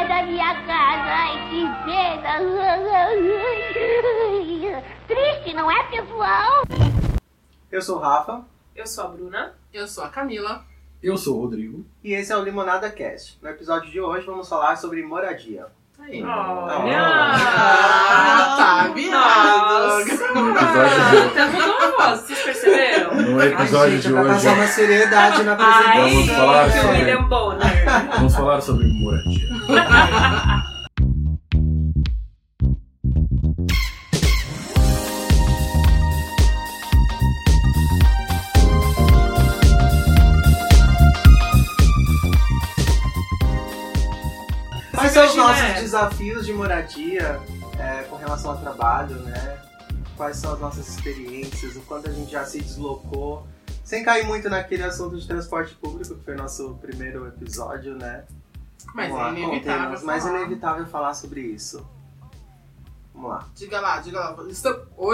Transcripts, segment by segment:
saia da minha casa. Ai, que pena. Triste, não é, pessoal? Eu sou o Rafa Eu sou a Bruna. Eu sou a Camila. Eu sou o Rodrigo. e esse é o Limonada Cast. No episódio de hoje vamos falar sobre moradia. Aí. Olha! Ah, tá virado. Episódio Tá vocês perceberam? de... No episódio Ai, gente, de pra hoje passar uma seriedade na Ai, apresentação. Vamos falar sobre- William Bonner. Vamos falar sobre moradia. Quais são os nossos né? desafios de moradia é, com relação ao trabalho, né? Quais são as nossas experiências, o quanto a gente já se deslocou. Sem cair muito naquele assunto de transporte público, que foi nosso primeiro episódio, né? Mas Vamos lá, é inevitável. contemos, Mas é falar. inevitável falar sobre isso. Vamos lá. Diga lá, diga lá. Hoje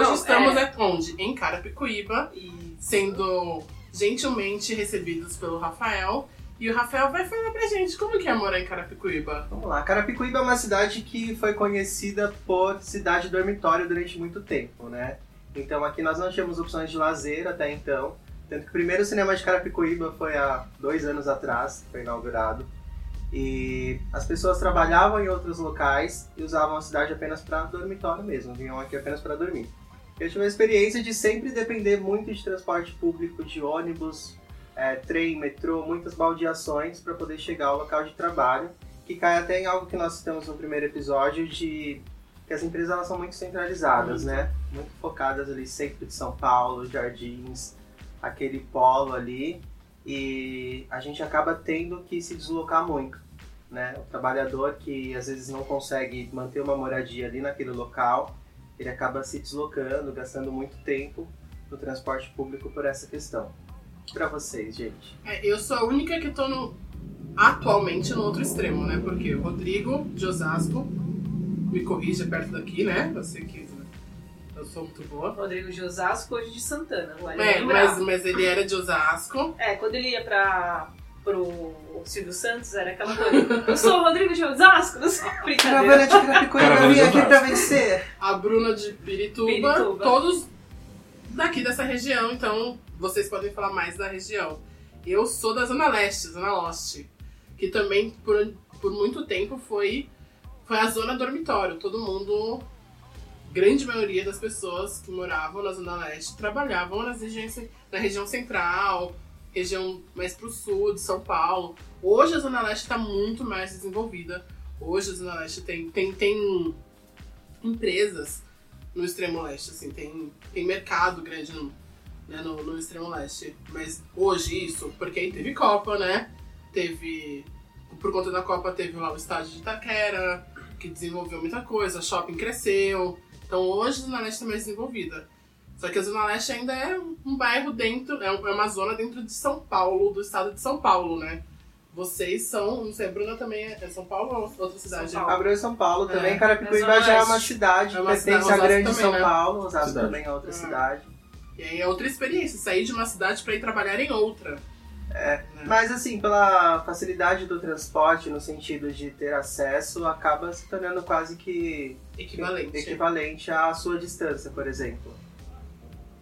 Não, estamos é. é onde? Em Carapicuíba, E sendo gentilmente recebidos pelo Rafael. E o Rafael vai falar pra gente como que é morar em Carapicuíba. Vamos lá. Carapicuíba é uma cidade que foi conhecida por cidade dormitório durante muito tempo, né? Então aqui nós não tínhamos opções de lazer até então. Tanto que o primeiro cinema de Carapicuíba foi há dois anos atrás, foi inaugurado. E as pessoas trabalhavam em outros locais e usavam a cidade apenas para dormitório mesmo, vinham aqui apenas para dormir. Eu tive a experiência de sempre depender muito de transporte público, de ônibus, é, trem, metrô, muitas baldeações para poder chegar ao local de trabalho, que cai até em algo que nós citamos no primeiro episódio de que as empresas elas são muito centralizadas, né? Muito focadas ali centro de São Paulo, Jardins, aquele polo ali, e a gente acaba tendo que se deslocar muito, né? O trabalhador que às vezes não consegue manter uma moradia ali naquele local, ele acaba se deslocando, gastando muito tempo no transporte público por essa questão. Para vocês, gente. É, eu sou a única que tô no, atualmente no outro extremo, né? Porque o Rodrigo de Osasco me corrige é perto daqui, né? Você que eu sou muito boa. Rodrigo de Osasco, hoje de Santana. Vale É, mas, mas ele era de Osasco. É, quando ele ia pra, pro Silvio Santos, era aquela coisa. Eu sou o Rodrigo de Osasco, não sei. Brincadeira. Caravana de vim aqui pra vencer. a Bruna de Pirituba, Pirituba. todos daqui dessa região, então vocês podem falar mais da região. Eu sou da Zona Leste, Zona Leste, que também por, por muito tempo foi, foi a zona dormitório. Todo mundo, grande maioria das pessoas que moravam na Zona Leste trabalhavam nas regiões, na região central, região mais pro sul de São Paulo. Hoje a Zona Leste está muito mais desenvolvida. Hoje a Zona Leste tem, tem, tem empresas no extremo leste, assim, tem, tem mercado grande no, né, no, no extremo leste. Mas hoje isso, porque aí teve Copa, né? Teve. Por conta da Copa teve lá o estádio de Itaquera, que desenvolveu muita coisa, shopping cresceu. Então hoje a Zona Leste está mais desenvolvida. Só que a Zona Leste ainda é um bairro dentro, é é uma zona dentro de São Paulo, do estado de São Paulo, né? Vocês são, não sei, a Bruna também é é São Paulo ou outra cidade? São Paulo. Abreu em São Paulo também. É, Carapicuíba já é uma cidade, É uma pertence cidade, à grande Osasco São também, né? Paulo. Osasco também é outra É. cidade. E aí é outra experiência, sair de uma cidade pra ir trabalhar em outra. É. Mas assim, pela facilidade do transporte, no sentido de ter acesso, acaba se tornando quase que Equivalente. equivalente à sua distância, por exemplo.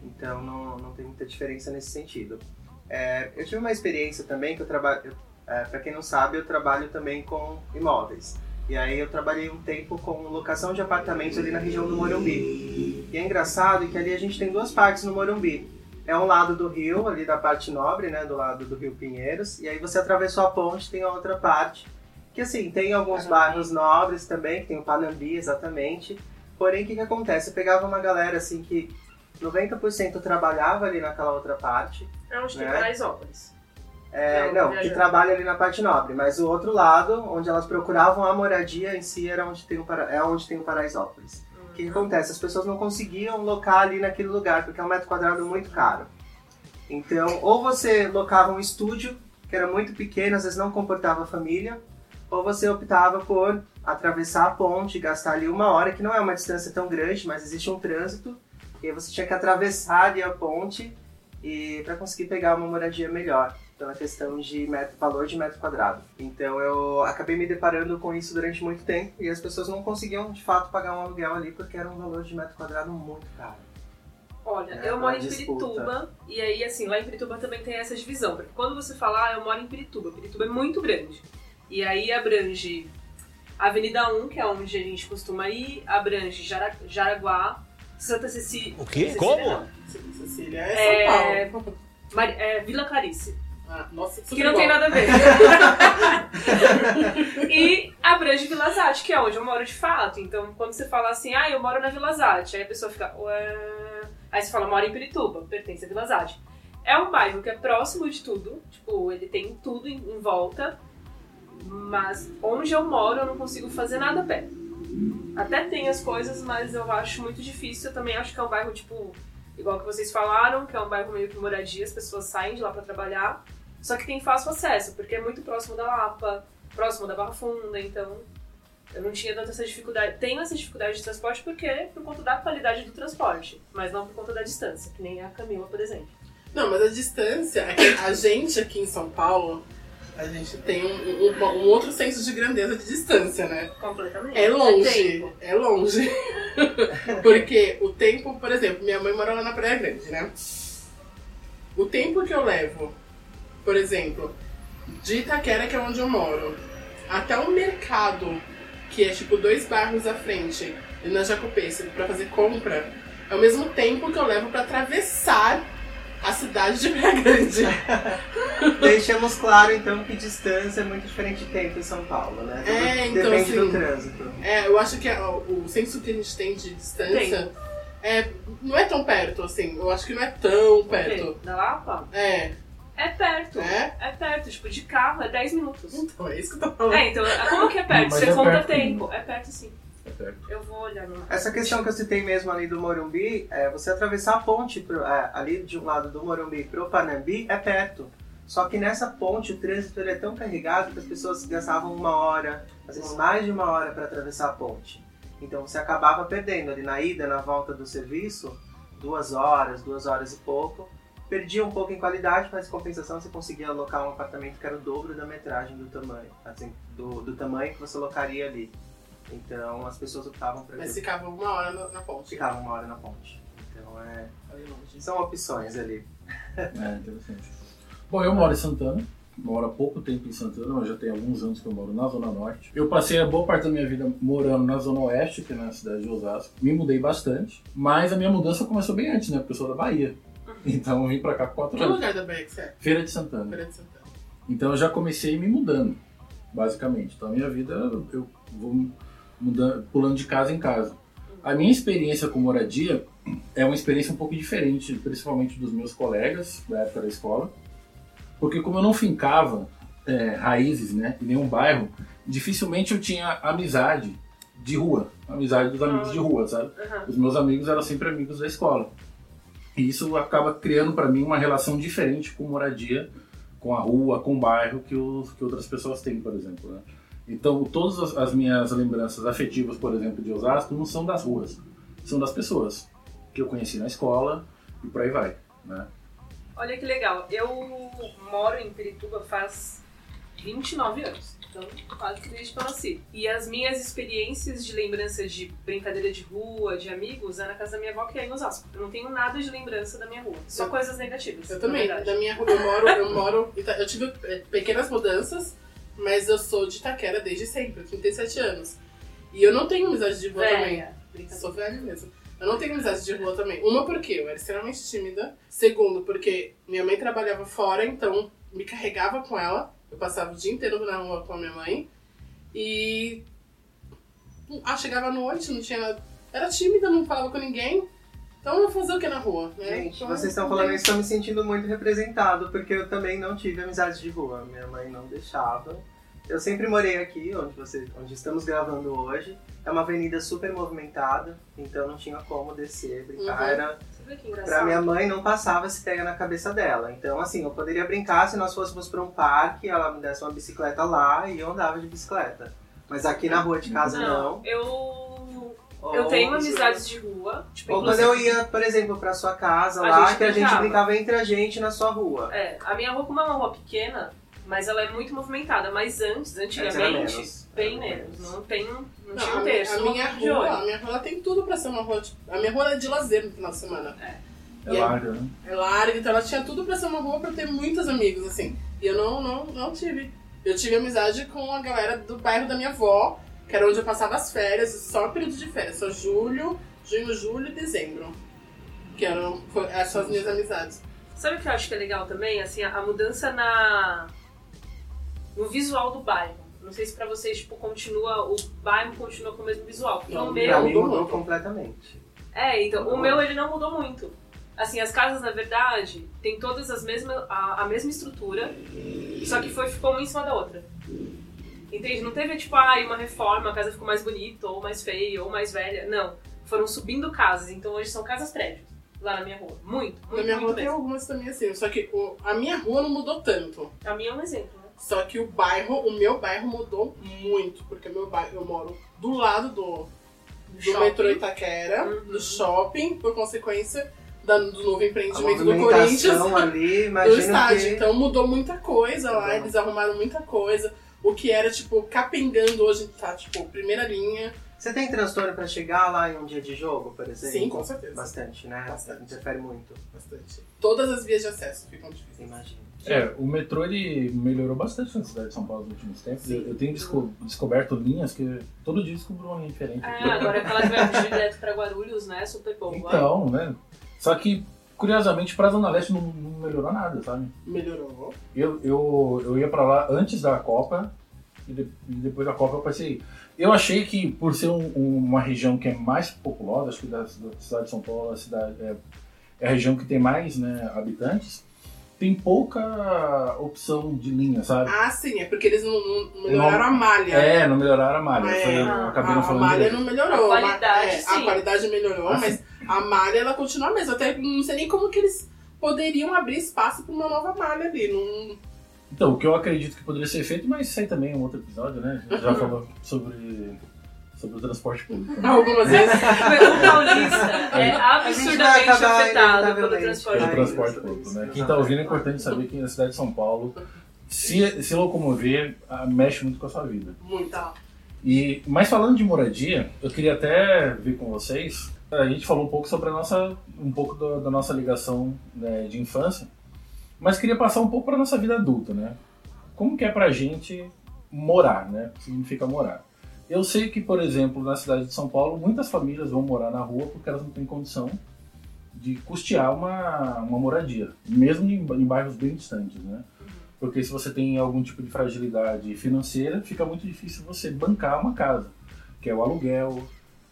Então não, não tem muita diferença nesse sentido. É, eu tive uma experiência também que eu trabalho. É, para quem não sabe, eu trabalho também com imóveis. E aí eu trabalhei um tempo com locação de apartamentos ali na região do Morumbi. E é engraçado que ali a gente tem duas partes no Morumbi. É um lado do rio, ali da parte nobre, né, do lado do Rio Pinheiros, e aí você atravessou a ponte, tem a outra parte, que assim, tem alguns Panambi. bairros nobres também, que tem o Panambi exatamente. Porém, o que que acontece? Eu pegava uma galera assim que 90% trabalhava ali naquela outra parte, É onde tem Né? Paraisópolis. é, Não, não, que trabalha ali na parte nobre, mas o outro lado, onde elas procuravam a moradia em si, era onde tem o, Para- é onde tem o Paraisópolis. O que, acontece? As pessoas não conseguiam locar ali naquele lugar, porque é um metro quadrado muito caro. Então, ou você locava um estúdio, que era muito pequeno, às vezes não comportava a família, ou você optava por atravessar a ponte, gastar ali uma hora, que não é uma distância tão grande, mas existe um trânsito, e aí você tinha que atravessar ali a ponte para conseguir pegar uma moradia melhor. Pela questão de metro, valor de metro quadrado. Então eu acabei me deparando com isso durante muito tempo e as pessoas não conseguiam de fato pagar um aluguel ali porque era um valor de metro quadrado muito caro. Olha, É, eu moro em. Pirituba, e aí, assim, lá em Pirituba também tem essa divisão. Porque quando você fala, ah, eu moro em Pirituba, Pirituba é muito grande. E aí abrange Avenida 1, que é onde a gente costuma ir, abrange Jara- Jaraguá, Santa Cecília. O quê? Cecília, Como? não. Cecília é São É, Paulo. Mari- é, Vila Clarice. Ah, nossa, Que não tem nada a ver. e abrange Vila Zate, que é onde eu moro de fato. Então, quando você fala assim, ah, eu moro na Vila Zate, aí a pessoa fica, ué... Aí você fala, moro em Pirituba, pertence a Vila Zate. É um bairro que é próximo de tudo, tipo, ele tem tudo em, em volta, mas onde eu moro eu não consigo fazer nada a pé. Até tem as coisas, mas eu acho muito difícil. Eu também acho que é um bairro, tipo, igual que vocês falaram, que é um bairro meio que moradia, as pessoas saem de lá pra trabalhar. Só que tem fácil acesso, porque é muito próximo da Lapa, próximo da Barra Funda, então eu não tinha tanta essa dificuldade. Tenho essa dificuldade de transporte porque por conta da qualidade do transporte, mas não por conta da distância, que nem a Camila, por exemplo. Não, mas a distância, é a gente aqui em São Paulo, a gente tem um, um- um outro senso de grandeza de distância, né? Completamente. É longe, tempo. é longe. Porque o tempo, por exemplo, minha mãe mora lá na Praia Grande, né? O tempo que eu levo, por exemplo, de Itaquera, que é onde eu moro, até o mercado, que é tipo dois bairros à frente, e na Jacopêssego, pra fazer compra, é o mesmo tempo que eu levo pra atravessar a cidade de Praia Grande. Deixamos claro então que distância é muito diferente de tempo em São Paulo, né? Tudo É, então, Depende do assim, trânsito. É, eu acho que a- o senso que a gente tem de distância é, não é tão perto, assim. Eu acho que não é tão perto. Da Lapa? É, É perto. É? É perto, tipo, de carro é 10 minutos. então é isso que eu tô falando. É, então, como que é perto? Mas Você é conta perto, tempo. É perto sim. É perto. Eu vou olhar no. Essa questão que eu citei mesmo ali do Morumbi, é, você atravessar a ponte pro- é, ali de um lado do Morumbi pro Panambi é perto. Só que nessa ponte o trânsito ele é tão carregado que as pessoas gastavam uma hora, às vezes mais de uma hora para atravessar a ponte. Então você acabava perdendo ali na ida, na volta do serviço, duas horas, duas horas e pouco. Perdia um pouco em qualidade, mas em compensação você conseguia alocar um apartamento que era o dobro da metragem do tamanho, assim, do, do tamanho que você locaria ali. Então as pessoas optavam por Mas ficava uma hora na, na ponte. ficavam uma hora na ponte. Então é. São opções ali. É, interessante. Bom, eu moro em Santana. Moro há pouco tempo em Santana, mas já tem alguns anos que eu moro na Zona Norte. Eu passei a boa parte da minha vida morando na Zona Oeste, que é na cidade de Osasco. Me mudei bastante, mas a minha mudança começou bem antes, né? Porque eu sou da Bahia. Então eu vim pra cá com quatro Que anos. lugar da Bahia que você é? Feira de Santana. Feira de Santana. Então eu já comecei me mudando, basicamente. Então a minha vida eu vou mudando, pulando de casa em casa. A minha experiência com moradia é uma experiência um pouco diferente, principalmente dos meus colegas da época da escola, porque como eu não fincava é, raízes, né, em nenhum bairro, dificilmente eu tinha amizade de rua, amizade dos amigos de rua, sabe? Aham. Os meus amigos eram sempre amigos da escola. E isso acaba criando para mim uma relação diferente com moradia, com a rua, com o bairro que, os, que outras pessoas têm, por exemplo. Né? Então, todas as, as minhas lembranças afetivas, por exemplo, de Osasco, não são das ruas, são das pessoas que eu conheci na escola e por aí vai. Né? Olha que legal. Eu moro em Pirituba faz 29 anos. Então, quase que desde que eu nasci. E as minhas experiências de lembrança de brincadeira de rua, de amigos, é na casa da minha avó, que é em Osasco. Eu não tenho nada de lembrança da minha rua. Só Eu- coisas negativas. Eu também. Da minha rua, eu moro, eu moro. Eu tive é, pequenas mudanças, mas eu sou de Itaquera desde sempre, eu 37 anos. E eu não tenho amizade de rua também. Velha. Brincadeira. sou velha mesmo. Eu não tenho amizade de rua também. Uma, porque eu era extremamente tímida. Segundo, porque minha mãe trabalhava fora, então me carregava com ela. Eu passava o dia inteiro na rua com a minha mãe. E. Ah, chegava à noite, não tinha. Era tímida, não falava com ninguém. Então eu ia fazer o que na rua? Né? Gente, Então, vocês estão falando isso, estou me sentindo muito representado, porque eu também não tive amizades de rua. Minha mãe não deixava. Eu sempre morei aqui, onde, você, onde estamos gravando hoje. É uma avenida super movimentada, então não tinha como descer, brincar. Uhum. Era Pra minha mãe não passava se pega na cabeça dela. Então, assim, eu poderia brincar se nós fôssemos pra um parque, ela me desse uma bicicleta lá e eu andava de bicicleta. Mas aqui na rua de casa não. Eu. Eu Ou tenho você- amizades de rua. Tipo, Ou quando eu ia, por exemplo, pra sua casa lá, que a gente brincava. brincava entre a gente na sua rua. É, a minha rua, como é uma rua pequena, mas ela é muito movimentada. Mas antes, antigamente, menos. Bem menos. Não, tem, não, Não, tinha um a, terço. a minha de rua, olho. a minha rua ela tem tudo pra ser uma rua. tipo, a minha rua é de lazer no final de semana. É E aí- larga, né? É larga, então ela tinha tudo pra ser uma rua pra ter muitos amigos, assim. E eu não, não, não tive. Eu tive amizade com a galera do bairro da minha avó, que era onde eu passava as férias, só período de férias, só julho, junho, julho e dezembro. Que eram foi- essas as minhas amizades. Sabe o que eu acho que é legal também? Assim, a, a mudança na no visual do bairro. Não sei se pra vocês, tipo, continua, o bairro continua com o mesmo visual. Porque Não, o Pra meu. mim mudou mudou muito. completamente. É, então, o Mudou meu ele não mudou muito. Assim, as casas, na verdade, tem todas as mesmas, a, a mesma estrutura, só que foi, ficou uma em cima da outra. Entende? Não teve, tipo, ah, uma reforma, a casa ficou mais bonita, ou mais feia, ou mais velha. Não. Foram subindo casas, então hoje são casas prédios. Lá na minha rua. Muito, muito, Na minha muito rua tem mesmo. algumas também assim, só que o- a minha rua não mudou tanto. A minha é um exemplo, né? Só que o bairro, o meu bairro mudou muito, porque meu bairro, eu moro do lado do, do Shopping. metrô Itaquera, Uhum. do shopping, por consequência da- do novo A empreendimento do Corinthians. ali, do estádio. que... Então mudou muita coisa lá, Uhum. eles arrumaram muita coisa. O que era, tipo, capengando hoje tá, tipo, primeira linha. Você tem transtorno pra chegar lá em um dia de jogo, por exemplo? Sim, com certeza. Bastante, né? Bastante. Interfere muito, Bastante. Todas as vias de acesso ficam difíceis. imagino. É, o metrô ele melhorou bastante na cidade de São Paulo nos últimos tempos. Eu, eu tenho desco- descoberto linhas que todo dia descubro uma linha diferente. É, agora aquela que vai direto pra Guarulhos, né? Super boa. Então, né? Só que, curiosamente, pra Zona Leste não, não melhorou nada, sabe? Melhorou. Eu, eu, eu ia pra lá antes da Copa e, de- e depois da Copa eu passei. Eu achei que, por ser um- um- uma região que é mais populosa, acho que da, da cidade de São Paulo a cidade, é, é a região que tem mais né, habitantes, tem pouca opção de linha, sabe? Ah, sim, é porque eles não, não melhoraram a malha. É, não melhoraram a malha. É, eu a- acabei a, não a falando malha direito. não melhorou. A qualidade, é, sim. A qualidade melhorou, Ah, mas a malha ela continua a mesma. Até não sei nem como que eles poderiam abrir espaço para uma nova malha ali. Não... Então, o que eu acredito que poderia ser feito, mas isso aí também é um outro episódio, né? A gente já falou sobre, sobre o transporte público. Algumas vezes. O paulista é A absurdamente acabar afetado pelo transporte Pelo público. transporte público, né? Quem tá ouvindo é importante saber que na cidade de São Paulo, se, se locomover, ah, mexe muito com a sua vida. Muito. Tá. E, mas falando de moradia, eu queria até ver com vocês. A gente falou um pouco sobre a nossa, um pouco da, da nossa ligação né, de infância, mas queria passar um pouco para nossa vida adulta, né? Como que é pra gente morar, né? O que significa morar? Eu sei que, por exemplo, na cidade de São Paulo, muitas famílias vão morar na rua porque elas não têm condição de custear uma, uma moradia, mesmo em, em bairros bem distantes, né? Porque se você tem algum tipo de fragilidade financeira, fica muito difícil você bancar uma casa, que é o aluguel,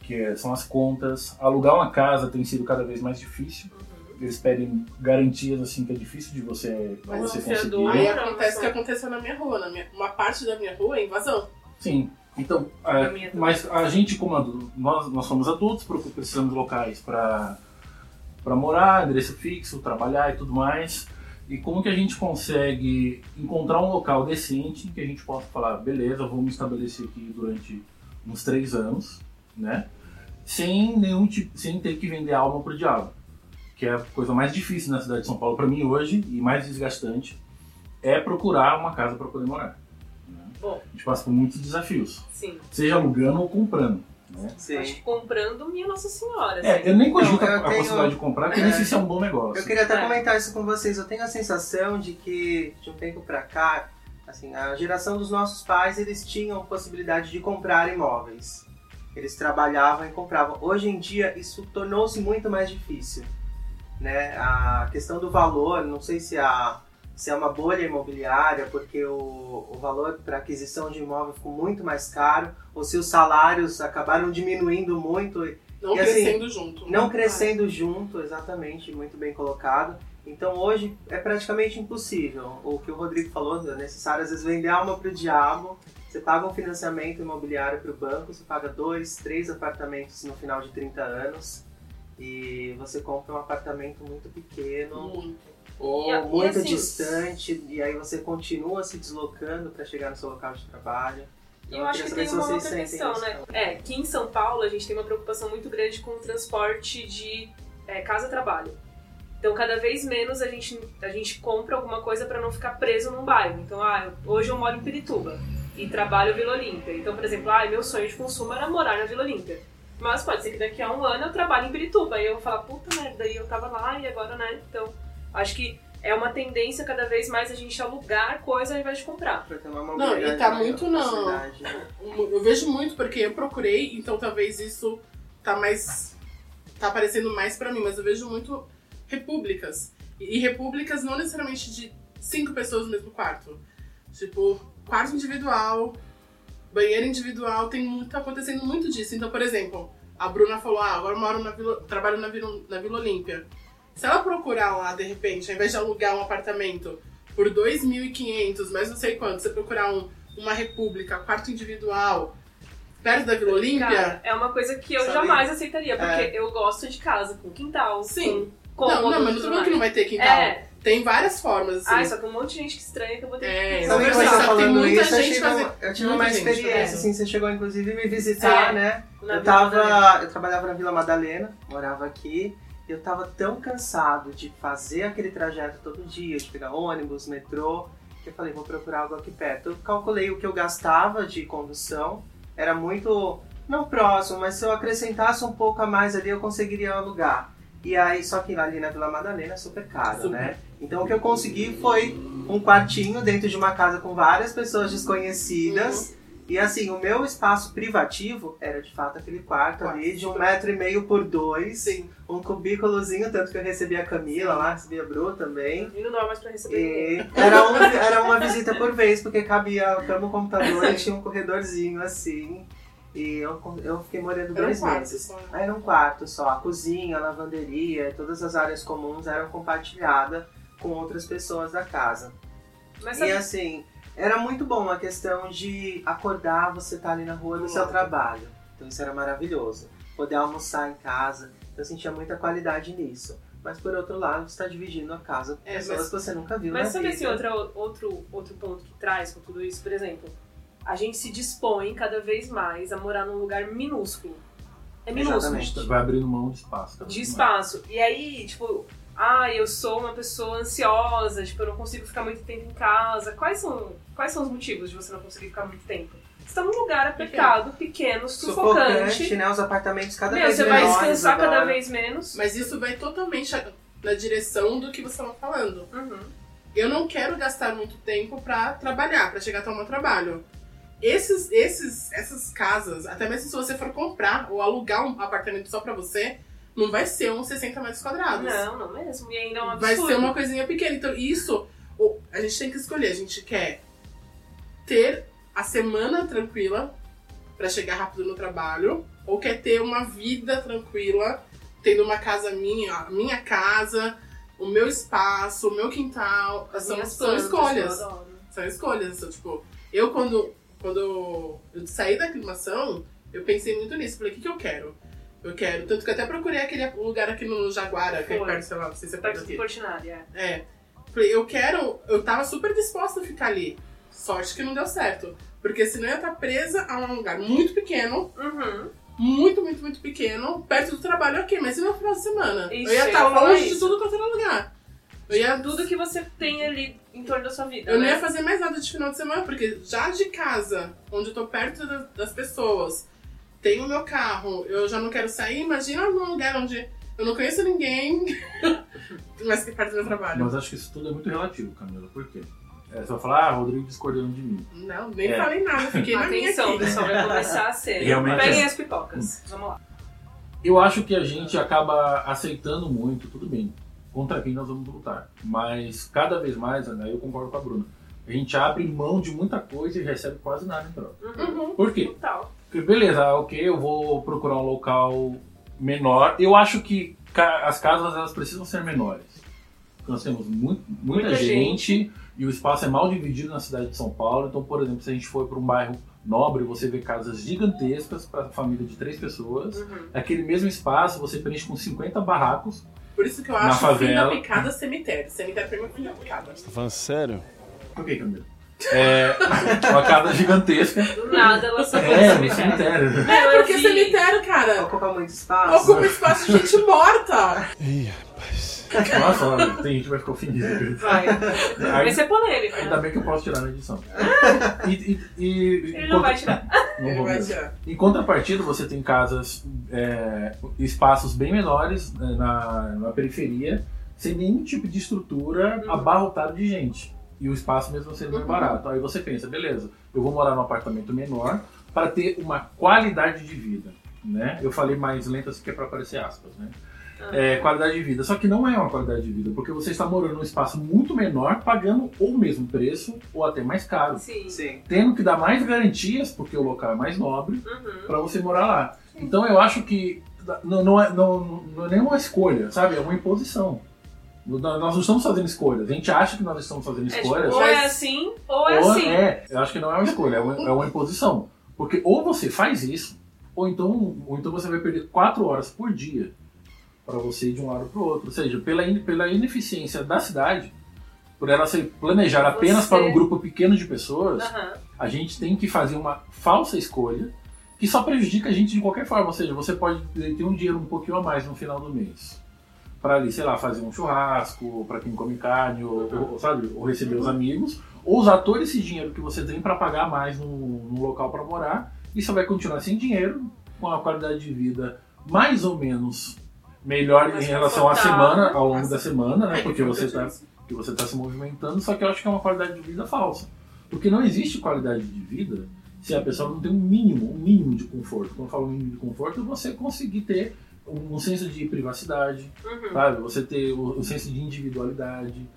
que é- são as contas. Alugar uma casa tem sido cada vez mais difícil. Eles pedem garantias assim que é difícil de você, Mas você fiador- conseguir. Aí Não, acontece o que aconteceu na minha rua. Na minha, uma parte da minha rua é invasão. Sim. Então, é, é mas a gente, como adulto, nós, nós somos adultos, precisamos de locais para morar, endereço fixo, trabalhar e tudo mais. E como que a gente consegue encontrar um local decente que a gente possa falar, beleza, vou me estabelecer aqui durante uns três anos, né? Sem nenhum tipo, sem ter que vender alma pro diabo, que é a coisa mais difícil na cidade de São Paulo para mim hoje e mais desgastante é procurar uma casa para poder morar. Bom. A gente passa por muitos desafios Sim. seja alugando ou comprando. Né? Sim. Acho que comprando, minha Nossa Senhora. assim. É, eu nem cogito Então, eu a, a tenho- possibilidade de comprar, porque É. nem sei se é um bom negócio. Eu queria até É. comentar isso com vocês. Eu tenho a sensação de que, de um tempo pra cá, assim, a geração dos nossos pais, eles tinham possibilidade de comprar imóveis. Eles trabalhavam e compravam. Hoje em dia, isso tornou-se muito mais difícil. Né? A questão do valor, não sei se, a, se é uma bolha imobiliária, porque o, o valor para aquisição de imóvel ficou muito mais caro, ou se os salários acabaram diminuindo muito Não E assim, crescendo junto. não né? crescendo junto, exatamente, muito bem colocado. Então hoje é praticamente impossível. O que o Rodrigo falou, é necessário às vezes vender alma pro diabo. Você paga um financiamento imobiliário para o banco, você paga dois, três apartamentos no final de 30 anos e você compra um apartamento muito pequeno Muito. Ou E a- e muito assim- distante e aí você continua se deslocando para chegar no seu local de trabalho. E eu acho que tem uma outra questão, né? É, aqui em São Paulo a gente tem uma preocupação muito grande com o transporte de é, casa-trabalho. Então, cada vez menos a gente, a gente compra alguma coisa para não ficar preso num bairro. Então, ah, hoje eu moro em Pirituba e trabalho Vila Olímpia. Então, por exemplo, ah, meu sonho de consumo era morar na Vila Olímpia. Mas pode ser que daqui a um ano eu trabalhe em Pirituba. E eu vou falar, puta merda, aí eu tava lá e agora, né? Então, acho que é uma tendência cada vez mais a gente alugar coisa ao invés de comprar. Pra ter uma Não, e tá muito na não. cidade, né? Eu vejo muito porque eu procurei, então talvez isso tá mais. tá aparecendo mais pra mim, mas eu vejo muito repúblicas. E, repúblicas não necessariamente de cinco pessoas no mesmo quarto. Tipo, quarto individual, banheiro individual, tem muito, tá acontecendo muito disso. Então, por exemplo, a Bruna falou: ah, agora eu moro na Vila, trabalho na Vila, na Vila Olímpia. Se ela procurar lá, de repente, ao invés de alugar um apartamento por 2.500, mais não sei quanto, você procurar um, uma república, quarto individual, perto da Vila Olímpia, é uma coisa que eu Sabe? jamais aceitaria, porque É. eu gosto de casa com quintal, Sim. com não, não, mas não tô falando que não vai ter quintal. É, Tem várias formas, assim. ah, só que um monte de gente que estranha que eu vou ter É, que Sabe você tem falando muita isso, gente fazendo- eu tive muita uma experiência, fazendo. assim, você chegou inclusive me visitar, É. né? Na eu tava. Madalena. Eu trabalhava na Vila Madalena, morava aqui, eu tava tão cansado de fazer aquele trajeto todo dia, de pegar ônibus, metrô, que eu falei, vou procurar algo aqui perto. Eu calculei o que eu gastava de condução, era muito. não próximo, mas se eu acrescentasse um pouco a mais ali, eu conseguiria alugar. E aí, só que ali na Vila Madalena é super caro, Super. né? Então o que eu consegui foi um quartinho dentro de uma casa com várias pessoas desconhecidas. E assim, o meu espaço privativo era de fato aquele quarto ali de um metro e meio por dois. Sim. Um cubículozinho, tanto que eu recebi a Camila lá, recebi a Bru também. E não dá mais pra receber. E era, um, era uma visita por vez, porque cabia a cama, o computador e tinha um corredorzinho assim. E eu, eu fiquei morando Era um dois quarto meses. só. Aí era um quarto só. A cozinha, a lavanderia, todas as áreas comuns eram compartilhadas com outras pessoas da casa. Mas E assim, era muito bom a questão de acordar, você tá ali na rua do seu trabalho. Então isso era maravilhoso. Poder almoçar em casa. Eu sentia muita qualidade nisso. Mas por outro lado, você está dividindo a casa com É, pessoas mas- que você nunca viu mas na sabe vida. assim, outra, outro, outro ponto que traz com tudo isso? Por exemplo, a gente se dispõe cada vez mais a morar num lugar minúsculo. É minúsculo. Exatamente. Vai abrindo mão de espaço. de espaço. E aí, tipo, ah, eu sou uma pessoa ansiosa, tipo, eu não consigo ficar muito tempo em casa. Quais são, quais são os motivos de você não conseguir ficar muito tempo? Você tá num lugar apertado, pequeno, Sufocante, sufocante. né? Os apartamentos cada Meu, vez você vai menores descansar agora. cada vez menos. Mas isso vai totalmente na direção do que você estava falando. Uhum. Eu não quero gastar muito tempo pra trabalhar, pra chegar até o meu trabalho. Esses, esses, essas casas, até mesmo se você for comprar ou alugar um apartamento só pra você, não vai ser uns 60 metros quadrados. Não, não mesmo. E ainda é um Vai absurdo. ser uma coisinha pequena. Então, isso, a gente tem que escolher. A gente quer ter a semana tranquila pra chegar rápido no trabalho, ou quer ter uma vida tranquila, tendo uma casa minha, a minha casa, o meu espaço, o meu quintal. São, minhas são plantas, escolhas. São escolhas. São, tipo, eu quando, quando eu saí da aclimação, eu pensei muito nisso. Falei, o que, que eu quero? Eu quero. Tanto que eu até procurei aquele lugar aqui no Jaguara, que é perto, sei lá, não sei se é perto aqui. Portinari, é. É. Falei, eu quero. Eu tava super disposta a ficar ali. Sorte que não deu certo. Porque senão eu ia estar presa a um lugar muito pequeno, Uhum. muito, muito, muito pequeno, perto do trabalho, ok, mas e no final de semana? Isso, eu ia estar longe de isso. tudo quanto era lugar. Eu ia. Tudo que você tem ali em torno da sua vida. Eu não né? ia fazer mais nada de final de semana, porque já de casa, onde eu tô perto da- das pessoas, tenho o meu carro, eu já não quero sair, imagina num lugar onde eu não conheço ninguém, mas que perto do meu trabalho. Mas acho que isso tudo é muito relativo, Camila. Por quê? É, você vai falar, ah, Rodrigo discordando de mim. Não, nem É. falei nada, fiquei na minha Atenção, aqui. pessoal, vai começar a ser. Realmente Peguem é. as pipocas. Vamos lá. Eu acho que a gente acaba aceitando muito, tudo bem, contra quem nós vamos lutar. Mas cada vez mais, né, eu concordo com a Bruna, a gente abre mão de muita coisa e recebe quase nada em troca. Uhum. Por quê? Total. Beleza, ok, eu vou procurar um local menor. Eu acho que ca- as casas elas precisam ser menores. Nós temos mu- muita, Muita gente, e o espaço é mal dividido na cidade de São Paulo. Então, por exemplo, se a gente for para um bairro nobre, você vê casas gigantescas para família de três pessoas. Uhum. Aquele mesmo espaço você preenche com 50 barracos. Por isso que eu Na acho da favela. picada cemitério. Cemitério pra mim é picada. Tá falando sério? Por que, Camila? É uma casa gigantesca. Do nada ela só É, no no cemitério. Não, eu Porque cemitério, cara, Ocupa muito espaço. ocupa espaço de gente morta. Nossa, olha, tem gente que vai ficar ofendida. Vai. Vai Aí, ser polêmico. ainda né? bem que eu posso tirar na edição. E, e, e- Ele não vai tirar. Não Ele vou vai mesmo. tirar. Em contrapartida, você tem casas, é, espaços bem menores né, na, na periferia, sem nenhum tipo de estrutura Uhum. abarrotado de gente. E o espaço mesmo sendo mais Uhum. barato. Aí você pensa, beleza, eu vou morar num apartamento menor para ter uma qualidade de vida. Né? Eu falei mais lento assim que é para aparecer aspas. Né? Ah. É, qualidade de vida. Só que não é uma qualidade de vida, porque você está morando num espaço muito menor, pagando ou o mesmo preço, ou até mais caro. Sim. Sim. Tendo que dar mais garantias, porque o local é mais nobre, Uhum. para você morar lá. Então eu acho que não, não, é, não, não é nenhuma escolha, sabe? É uma imposição. Nós não estamos fazendo escolhas. A gente acha que nós estamos fazendo É, tipo, escolhas. ou é assim, ou é ou assim. é, eu acho que não é uma escolha, é uma, é uma imposição. Porque ou você faz isso, ou então, ou então você vai perder quatro horas por dia para você ir de um lado para o outro. Ou seja, pela, pela ineficiência da cidade, por ela ser planejar apenas Você- para um grupo pequeno de pessoas, Aham. a gente tem que fazer uma falsa escolha que só prejudica a gente de qualquer forma. Ou seja, você pode ter um dinheiro um pouquinho a mais no final do mês. Para ali, sei lá, fazer um churrasco, para quem come carne, ou, ou, sabe, ou receber os amigos, ou usar todo esse dinheiro que você tem para pagar mais no, local para morar, e você vai continuar sem dinheiro, com a qualidade de vida mais ou menos melhor Mais em relação à semana, ao longo da semana, né? É, Porque você tá isso. que você está se movimentando, só que eu acho que é uma qualidade de vida falsa. Porque não existe qualidade de vida se a pessoa não tem um mínimo, um mínimo de conforto. Quando eu falo mínimo de conforto, é você conseguir ter um, senso de privacidade, Uhum. sabe? Você ter o, o senso de individualidade.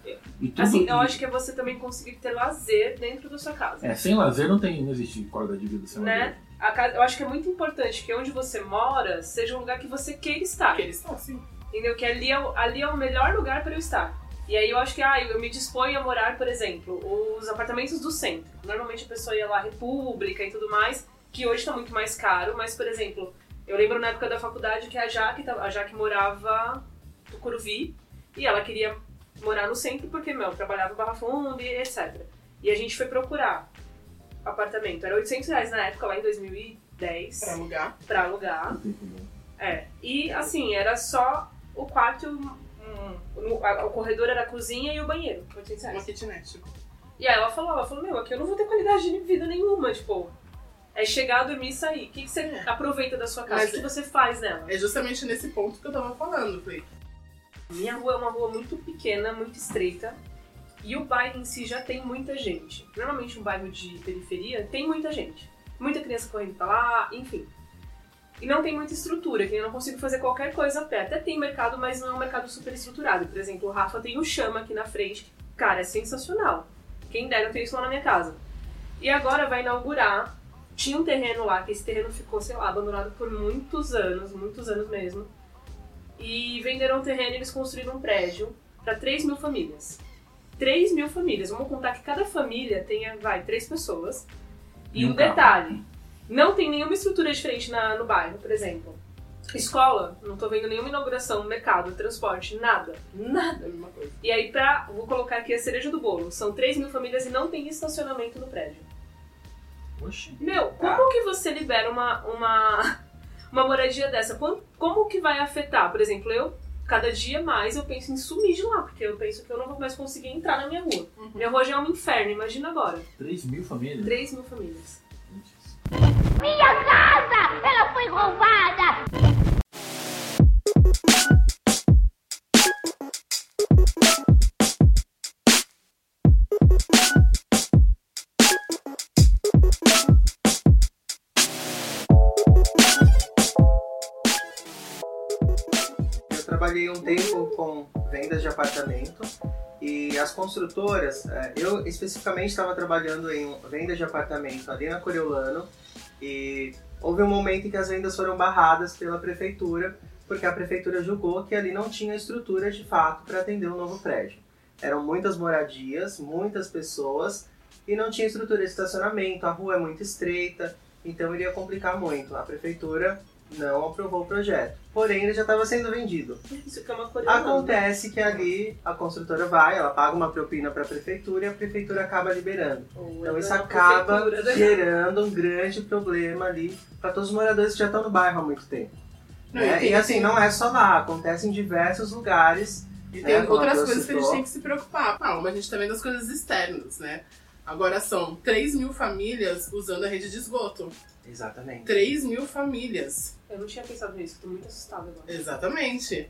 E tudo, Assim, eu acho que é você também conseguir ter lazer dentro da sua casa. É, sem lazer não, tem, não existe qualidade de vida sem Né? lazer. A casa, eu acho que é muito importante que onde você mora seja um lugar que você queira estar. Porque eles estão assim. Entendeu? Que ali é, o- ali é o melhor lugar para eu estar. E aí eu acho que ah, eu me disponho a morar, por exemplo, os apartamentos do centro. Normalmente a pessoa ia lá, República e tudo mais, que hoje tá muito mais caro, mas, por exemplo, eu lembro na época da faculdade que a Jaque, a Jaque morava no Curuvi e ela queria morar no centro porque, meu, trabalhava em Barra Funda e etc. E a gente foi procurar apartamento. Era 800 reais na época, lá em 2010, Pra alugar. pra alugar. É, e assim, era só o quarto, um, o, a- o corredor era a cozinha e o banheiro, 800 Uma reais. kitnet. E aí ela falou, ela falou, meu, aqui eu não vou ter qualidade de vida nenhuma, tipo, é chegar, dormir e sair. O que, que você aproveita da sua casa? Mas o que você faz nela? É justamente nesse ponto que eu tava falando. Falei, Minha rua é uma rua muito pequena, muito estreita, e o bairro em si já tem muita gente. Normalmente um bairro de periferia tem muita gente. Muita criança correndo pra lá, enfim. E não tem muita estrutura, que eu não consigo fazer qualquer coisa a pé. Até tem mercado, mas não é um mercado super estruturado. Por exemplo, o Rafa tem o Chama aqui na frente. Cara, é sensacional. Quem dera eu ter isso lá na minha casa. E agora vai inaugurar. Tinha um terreno lá, que esse terreno ficou, sei lá, abandonado por muitos anos, muitos anos mesmo. E venderam o terreno e eles construíram um prédio para 3 mil famílias. 3 mil famílias. Vamos contar que cada família tenha, vai, três pessoas. E, E um um detalhe: não tem nenhuma estrutura diferente na, no bairro, por exemplo. Escola, não tô vendo nenhuma inauguração, mercado, transporte, nada. Nada. a mesma coisa. E aí, pra. Vou colocar aqui a cereja do bolo. São 3 mil famílias e não tem estacionamento no prédio. Oxi. Meu, como que você libera uma, uma, uma moradia dessa? Como, como que vai afetar? Por exemplo, eu, cada dia mais, eu penso em sumir de lá, porque eu penso que eu não vou mais conseguir entrar na minha rua. Uhum. Minha rua já é um inferno, imagina agora. 3 mil famílias? 3 mil famílias. Minha casa! Ela foi roubada! Trabalhei um tempo com vendas de apartamento e as construtoras, eh, eu especificamente estava trabalhando em vendas de apartamento ali na Coriolano e houve um momento em que as vendas foram barradas pela prefeitura porque a prefeitura julgou que ali não tinha estrutura de fato para atender um novo prédio. Eram muitas moradias, muitas pessoas e não tinha estrutura de estacionamento, a rua é muito estreita, então iria complicar muito. A prefeitura não aprovou o projeto. Porém, ele já estava sendo vendido. Isso que é uma. Acontece que ali a construtora vai, ela paga uma propina para a prefeitura e a prefeitura acaba liberando. Então isso acaba gerando um grande problema ali para todos os moradores que já estão no bairro há muito tempo. Não, né? e assim, não é só lá, acontece em diversos lugares. E né, tem como outras coisas que a gente citou. tem que se preocupar. Ah, mas a gente tá vendo as coisas externas, né? Agora são 3 mil famílias usando a rede de esgoto. Exatamente. 3 mil famílias. Eu não tinha pensado nisso, tô muito assustada agora. Exatamente.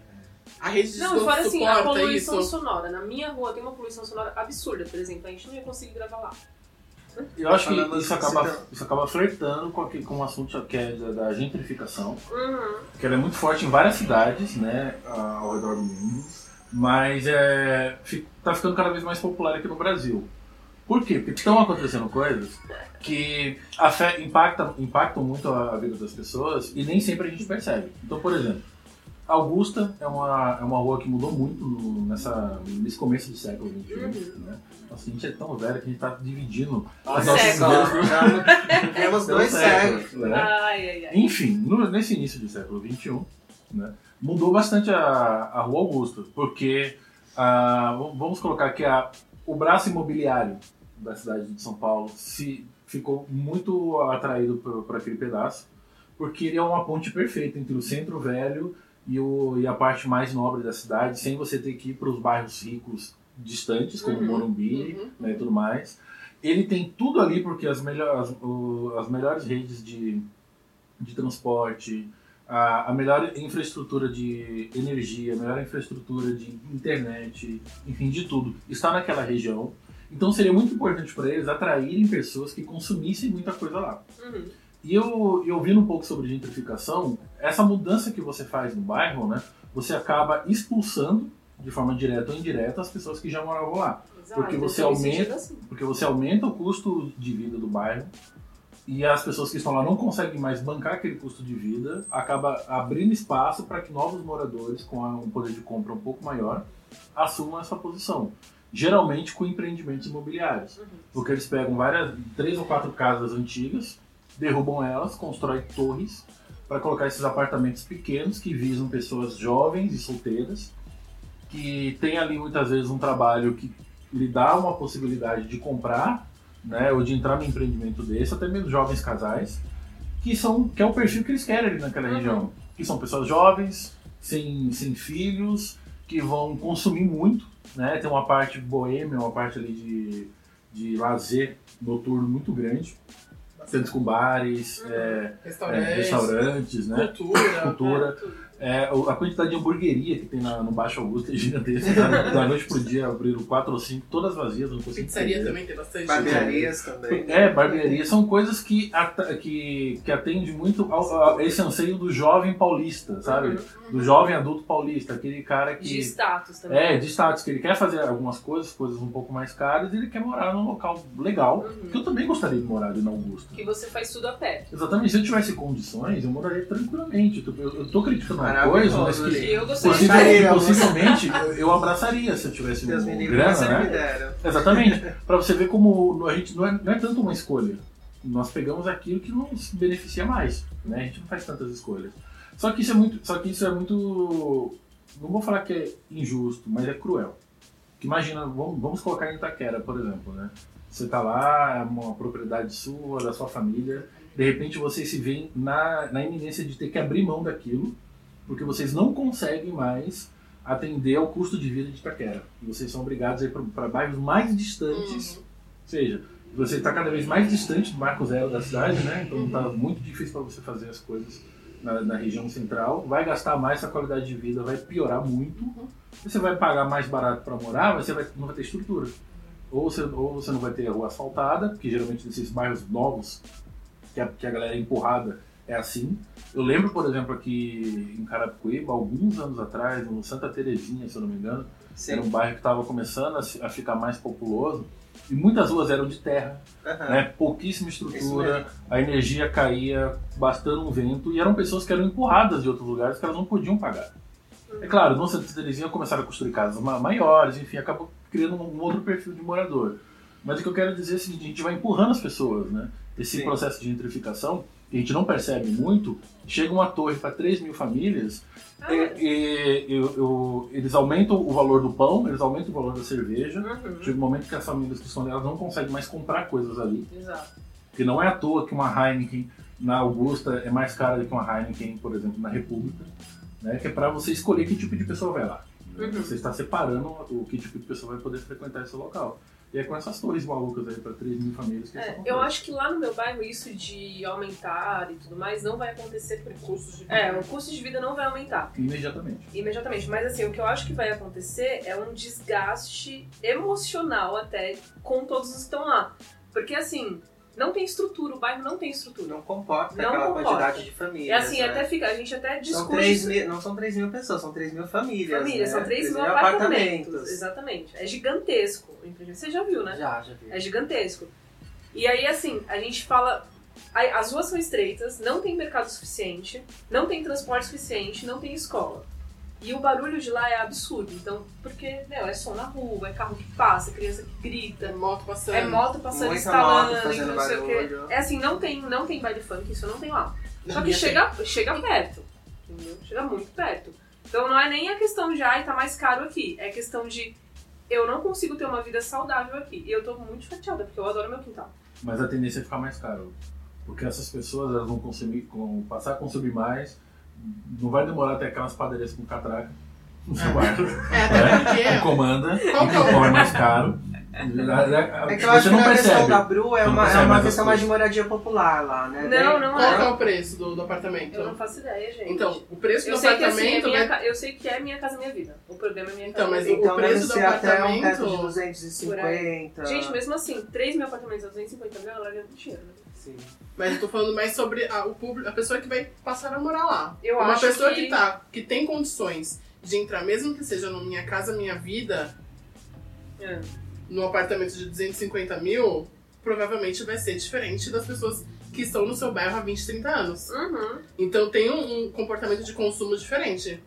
A rede de Não, esgoto fora assim, a suporta poluição isso. sonora. Na minha rua tem uma poluição sonora absurda, por exemplo. A gente não ia conseguir gravar lá. Eu acho que Falando isso assim, acaba, isso acaba flertando com, aquele, com um assunto que é da, da gentrificação, Uhum. que ela é muito forte em várias cidades, né, ao redor do mundo, mas é, fi- tá ficando cada vez mais popular aqui no Brasil. Por quê? Porque estão acontecendo coisas que impactam, impactam muito a, a vida das pessoas e nem sempre a gente percebe. Então, por exemplo, Augusta é uma, é uma rua que mudou muito no- nessa, nesse começo do século XXI. Né? Nossa, a gente é tão velho que a gente está dividindo as Século. nossas vidas já temos dois séculos. né? Ai, ai, ai. Enfim, no- nesse início do século XXI, né, mudou bastante a, a Rua Augusta, porque ah, v- vamos colocar que a, o braço imobiliário da cidade de São Paulo se ficou muito atraído por, por aquele pedaço, porque ele é uma ponte perfeita entre o centro velho e, o, e a parte mais nobre da cidade, sem você ter que ir para os bairros ricos distantes, como Uhum, Morumbi uhum. né, e tudo mais. Ele tem tudo ali porque as, melhor, as, as melhores redes de, de transporte, a, a melhor infraestrutura de energia, a melhor infraestrutura de internet, enfim, de tudo, está naquela região. Então seria muito importante para eles atraírem pessoas que consumissem muita coisa lá. Uhum. E eu, eu ouvindo um pouco sobre gentrificação, essa mudança que você faz no bairro, né, você acaba expulsando, de forma direta ou indireta, as pessoas que já moravam lá. Exato, Porque você aumenta- assim. Porque você aumenta o custo de vida do bairro e as pessoas que estão lá não conseguem mais bancar aquele custo de vida, acaba abrindo espaço para que novos moradores com a- um poder de compra um pouco maior assumam essa posição. Geralmente com empreendimentos imobiliários. Uhum. Porque eles pegam várias, três ou quatro casas antigas, derrubam elas, constroem torres para colocar esses apartamentos pequenos que visam pessoas jovens e solteiras, que tem ali muitas vezes um trabalho que lhe dá uma possibilidade de comprar, né, ou de entrar no empreendimento desse, até mesmo jovens casais, que são que é o perfil que eles querem ali naquela Uhum. região, que são pessoas jovens, sem, sem filhos, que vão consumir muito, né, tem uma parte boêmia, uma parte ali de, de lazer noturno muito grande, centros com bares, Uhum. é, é, Restaurantes, restaurantes, né, cultura. cultura. É. É, a quantidade de hamburgueria que tem na- no Baixo Augusto é gigantesca. Da, da noite pro dia abriram quatro ou cinco, todas vazias, não consigo Pizzaria entender. também tem bastante. Barbearias também. É, barbearia são coisas que, que, que atendem muito ao, a esse anseio do jovem paulista, sabe? Uhum. Do jovem adulto paulista, aquele cara De que. status também. É, de status, que ele quer fazer algumas coisas, coisas um pouco mais caras, e ele quer morar num local legal, Uhum. que eu também gostaria de morar ali na Augusta. Que você faz tudo a pé. Exatamente, se eu tivesse condições, eu moraria tranquilamente. Eu, eu, eu tô criticando uma Maravilhoso, coisa, mas que eu Possivelmente, possivelmente eu, abraçaria se eu tivesse Deus um grana, né? Exatamente. Pra você ver como a gente não é, não é tanto uma escolha. Nós pegamos aquilo que nos beneficia mais, né? A gente não faz tantas escolhas. Só que isso é muito, só que isso é muito, não vou falar que é injusto, mas é cruel. Porque imagina, vamos, vamos colocar em Itaquera, por exemplo, né? Você tá lá, é uma propriedade sua, da sua família, de repente vocês se veem na, na iminência de ter que abrir mão daquilo, porque vocês não conseguem mais atender ao custo de vida de Itaquera. Vocês são obrigados a ir para bairros mais distantes, ou seja, você está cada vez mais distante do marco zero da cidade, né? Então está muito difícil para você fazer as coisas na, na região central. Vai gastar mais, a qualidade de vida vai piorar muito. Você vai pagar mais barato para morar, mas você vai, não vai ter estrutura. Ou você, ou você não vai ter a rua asfaltada, porque geralmente nesses bairros novos, que a, que a galera é empurrada, é assim. Eu lembro, por exemplo, aqui em Carapicuíba, alguns anos atrás, no Santa Terezinha, se eu não me engano, era Sim. um bairro que estava começando a, ficar mais populoso. E muitas ruas eram de terra, Aham. né? pouquíssima estrutura, a energia caía bastando um vento, e eram pessoas que eram empurradas de outros lugares que elas não podiam pagar. É claro, no Santa Terezinha começaram a construir casas ma- maiores, enfim, acabou criando um, outro perfil de morador. Mas o que eu quero dizer é o seguinte, a gente vai empurrando as pessoas, né? Esse Sim. processo de gentrificação, a gente não percebe muito, chega uma torre para 3 mil famílias, Ah, e, e- e- o- eles aumentam o valor do pão, eles aumentam o valor da cerveja. uhum, Chega um momento que as famílias que estão nelas não conseguem mais comprar coisas ali. Exato. Porque não é à toa que uma Heineken na Augusta é mais cara do que uma Heineken, por exemplo, na República. Né? Que é para você escolher que tipo de pessoa vai lá. Uhum. Você está separando o que tipo de pessoa vai poder frequentar esse local. E é com essas torres malucas aí para 3 mil famílias que É, eu acho que lá no meu bairro isso de aumentar e tudo mais não vai acontecer por Custos de vida. É, o custo de vida não vai aumentar Imediatamente. imediatamente. Mas assim, o que eu acho que vai acontecer é um desgaste emocional até com todos os que estão lá. Porque assim, não tem estrutura, o bairro não tem estrutura. Não comporta Não aquela comporta. quantidade de É famílias. assim, né? até fica, a gente até São discute. 3 isso. mil, não são 3 mil pessoas, são 3 mil famílias. Famílias, né? são 3 mil apartamentos. apartamentos. Exatamente. É gigantesco. Você já viu, né? Já, já vi. É gigantesco. E aí, assim, a gente fala. As ruas são estreitas, não tem mercado suficiente, não tem transporte suficiente, não tem escola. E o barulho de lá é absurdo. Então, porque, meu, é som na rua, é carro que passa, criança que É grita, moto passando. é moto passando Muita instalando, moto fazendo não sei o quê. É assim, não tem, não tem baile funk, isso não tem lá. Só que chega, chega perto. Entendeu? Chega muito perto. Então não é nem a questão de, ai, tá mais caro aqui. É questão de eu não consigo ter uma vida saudável aqui. E eu tô muito chateada, porque eu adoro meu quintal. Mas a tendência é ficar mais caro. Porque essas pessoas elas vão consumir, vão passar a consumir mais. Não vai demorar até aquelas padarias com catraca no seu bairro. É, até que porque. comanda, Qual que é o- é mais caro. É que eu acho que na questão da Bru é uma, é uma questão mais de moradia popular lá, né? Não, não Qual é é. o preço do, do apartamento? Eu não faço ideia, gente. Então, o preço eu do que assim, é apartamento minha, ca- eu sei que é minha casa minha vida. O programa é minha Então, casa mas minha vida. o Então deve preço do ser até um teto apartamento- de 250. Gente, mesmo assim, 3 mil apartamentos a 250 mil, ela ganha muito dinheiro, né? Sim. Mas eu tô falando mais sobre a, o público, a pessoa que vai passar a morar lá. Eu Uma acho pessoa que- que... tá, que tem condições de entrar, mesmo que seja no Minha Casa Minha Vida, É. no apartamento de 250 mil, provavelmente vai ser diferente das pessoas que estão no seu bairro há 20, 30 anos. Uhum. Então tem um, um comportamento de consumo diferente.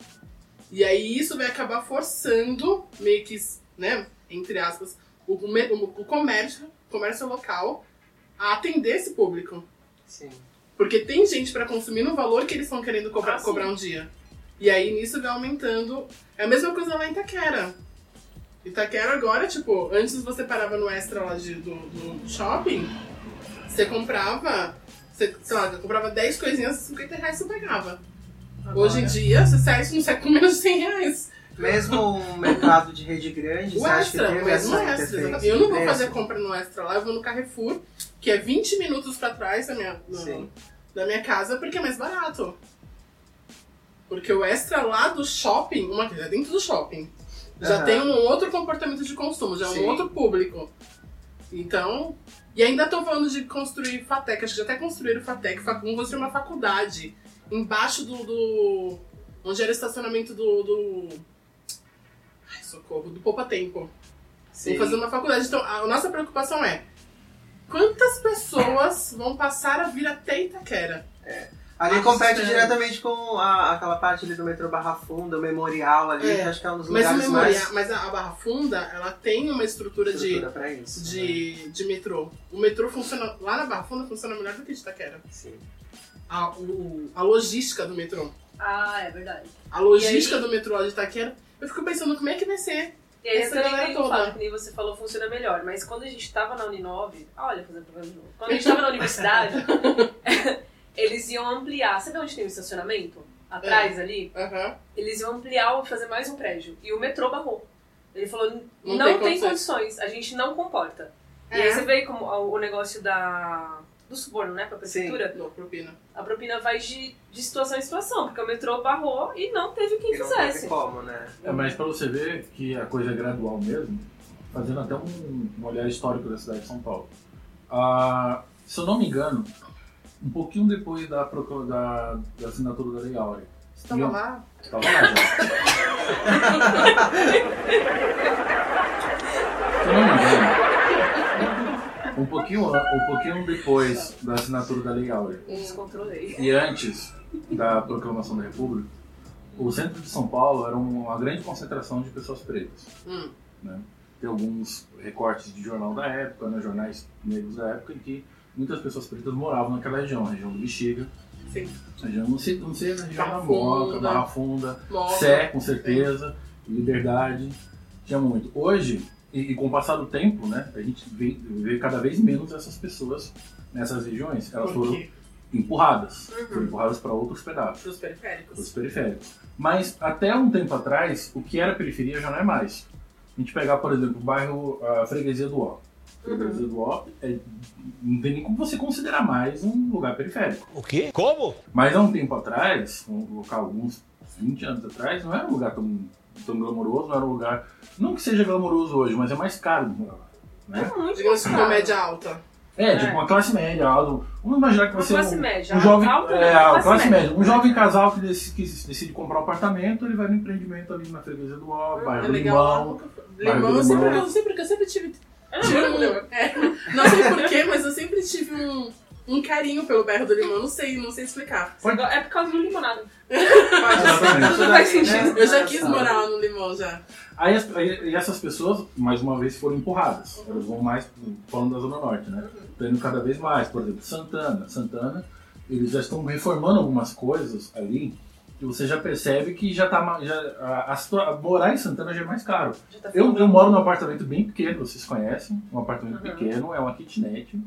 E aí isso vai acabar forçando, meio que, né, entre aspas, o, o, o comércio, comércio local a atender esse público. Sim. Porque tem gente pra consumir no valor que eles estão querendo cobrar, Ah, cobrar um dia. E aí nisso vai aumentando. É a mesma coisa lá em Itaquera. Itaquera agora, tipo, antes você parava no extra lá de- do, do shopping, você comprava, você, sei lá, comprava 10 coisinhas, 50 reais você pagava. Hoje em dia, você sai, você sai com menos de 100 reais. Mesmo um mercado de rede grande, O você acha que extra, teve o mesmo extra. Eu não vou fazer compra no extra lá, eu vou no Carrefour, que é 20 minutos pra trás da minha, Sim. da minha casa, porque é mais barato. Porque o extra lá do shopping, uma coisa é dentro do shopping, já Aham. tem um outro comportamento de consumo, já é um outro público. Então. E ainda tô falando de construir FATEC, acho que já até construíram FATEC, fa- vão construir uma faculdade embaixo do. do onde era o estacionamento do. do ai, socorro, do Poupa Tempo. Sim. Vão fazer uma faculdade. Então, a nossa preocupação é quantas pessoas vão passar a vir até Itaquera? Ali compete sim. diretamente com a- aquela parte ali do metrô Barra Funda, o memorial ali, É. que acho que é um dos Mas, o lugares memorial, mais mas a, a Barra Funda, ela tem uma estrutura, estrutura pra isso. de, de, de metrô. O metrô funciona. Lá na Barra Funda funciona melhor do que de Itaquera. né? Sim. A, o- a logística do metrô. Ah, é verdade. A logística aí- do metrô lá de Itaquera. Eu fico pensando como é que vai ser. E aí Essa eu também tenho que nem você falou, funciona melhor. Mas quando a gente tava na Uninove, ah, olha, fazendo propaganda de novo. Quando a gente tava na universidade, eles iam ampliar. Sabe onde tem o estacionamento? Atrás É. ali? Aham. Eles iam ampliar, fazer mais um prédio. E o metrô barrou. Ele falou, Não não, tem tem, condições. a gente não comporta. E É. aí você vê como o negócio da, do suborno, né, pra prefeitura. Não, propina. A propina vai de, de situação em situação, porque o metrô barrou e não teve quem E não fizesse. teve como, né? É, mas pra você ver que a coisa é gradual mesmo, fazendo até um, um olhar histórico da cidade de São Paulo. Ah, se eu não me engano, um pouquinho depois da, da, da assinatura da Lei Áurea. Você tava Meu- lá? Tava lá já. Se não me engano, um pouquinho, um pouquinho depois da assinatura da Lei Áurea Descontrolei. e antes da proclamação da República, o centro de São Paulo era uma grande concentração de pessoas pretas. Hum. né? Tem alguns recortes de jornal da época, né, jornais negros da época, em que muitas pessoas pretas moravam naquela região, a região do Bexiga, Sim. região, não sei, não sei a região Barra da Moca. Barra Funda, Moca. Sé, com certeza, Liberdade, tinha muito. Hoje, e, e com o passar do tempo, né, a gente vê, vê cada vez menos essas pessoas nessas regiões. Elas foram empurradas, Uhum. foram empurradas para outros pedaços, Pros periféricos. os periféricos. Mas até um tempo atrás, o que era periferia já não é mais. A gente pegar, por exemplo, o bairro a Freguesia do Ó. Freguesia do Ó, é, não tem nem como você considerar mais um lugar periférico. O quê? Como? Mas há um tempo atrás, um local, alguns 20 anos atrás, não era um lugar tão, tão glamouroso, não era um lugar. Não que seja glamouroso hoje, mas é mais caro morar lá. Né? É muito Digamos caro. uma média alta. É, tipo uma classe média, algo. Vamos imaginar que Uma você. classe um, média. um jovem. Alta, é, a classe classe, média. média. Um jovem casal que decide, que decide comprar um apartamento, ele vai no empreendimento ali na freguesia do Ó, É bairro legal lá. Limão. Limão, eu sempre, Limão. eu sempre, eu sempre tive. Tive não, um- não. é, não sei porquê, mas eu sempre tive um, um carinho pelo bairro do Limão. Não sei, não sei explicar. É por causa do limonado. Exatamente. Tudo faz sentido. Eu já quis morar lá no Limão já. Aí, as- aí- e essas pessoas, mais uma vez, foram empurradas. Elas vão mais falando da Zona Norte, né? Estão indo cada vez mais. Por exemplo, Santana. Santana, eles já estão reformando algumas coisas ali que você já percebe que já tá. Já, a, a morar em Santana já é mais caro. Tá Eu, eu moro num apartamento bem pequeno, vocês conhecem. Um apartamento Uhum. pequeno, é uma kitnet.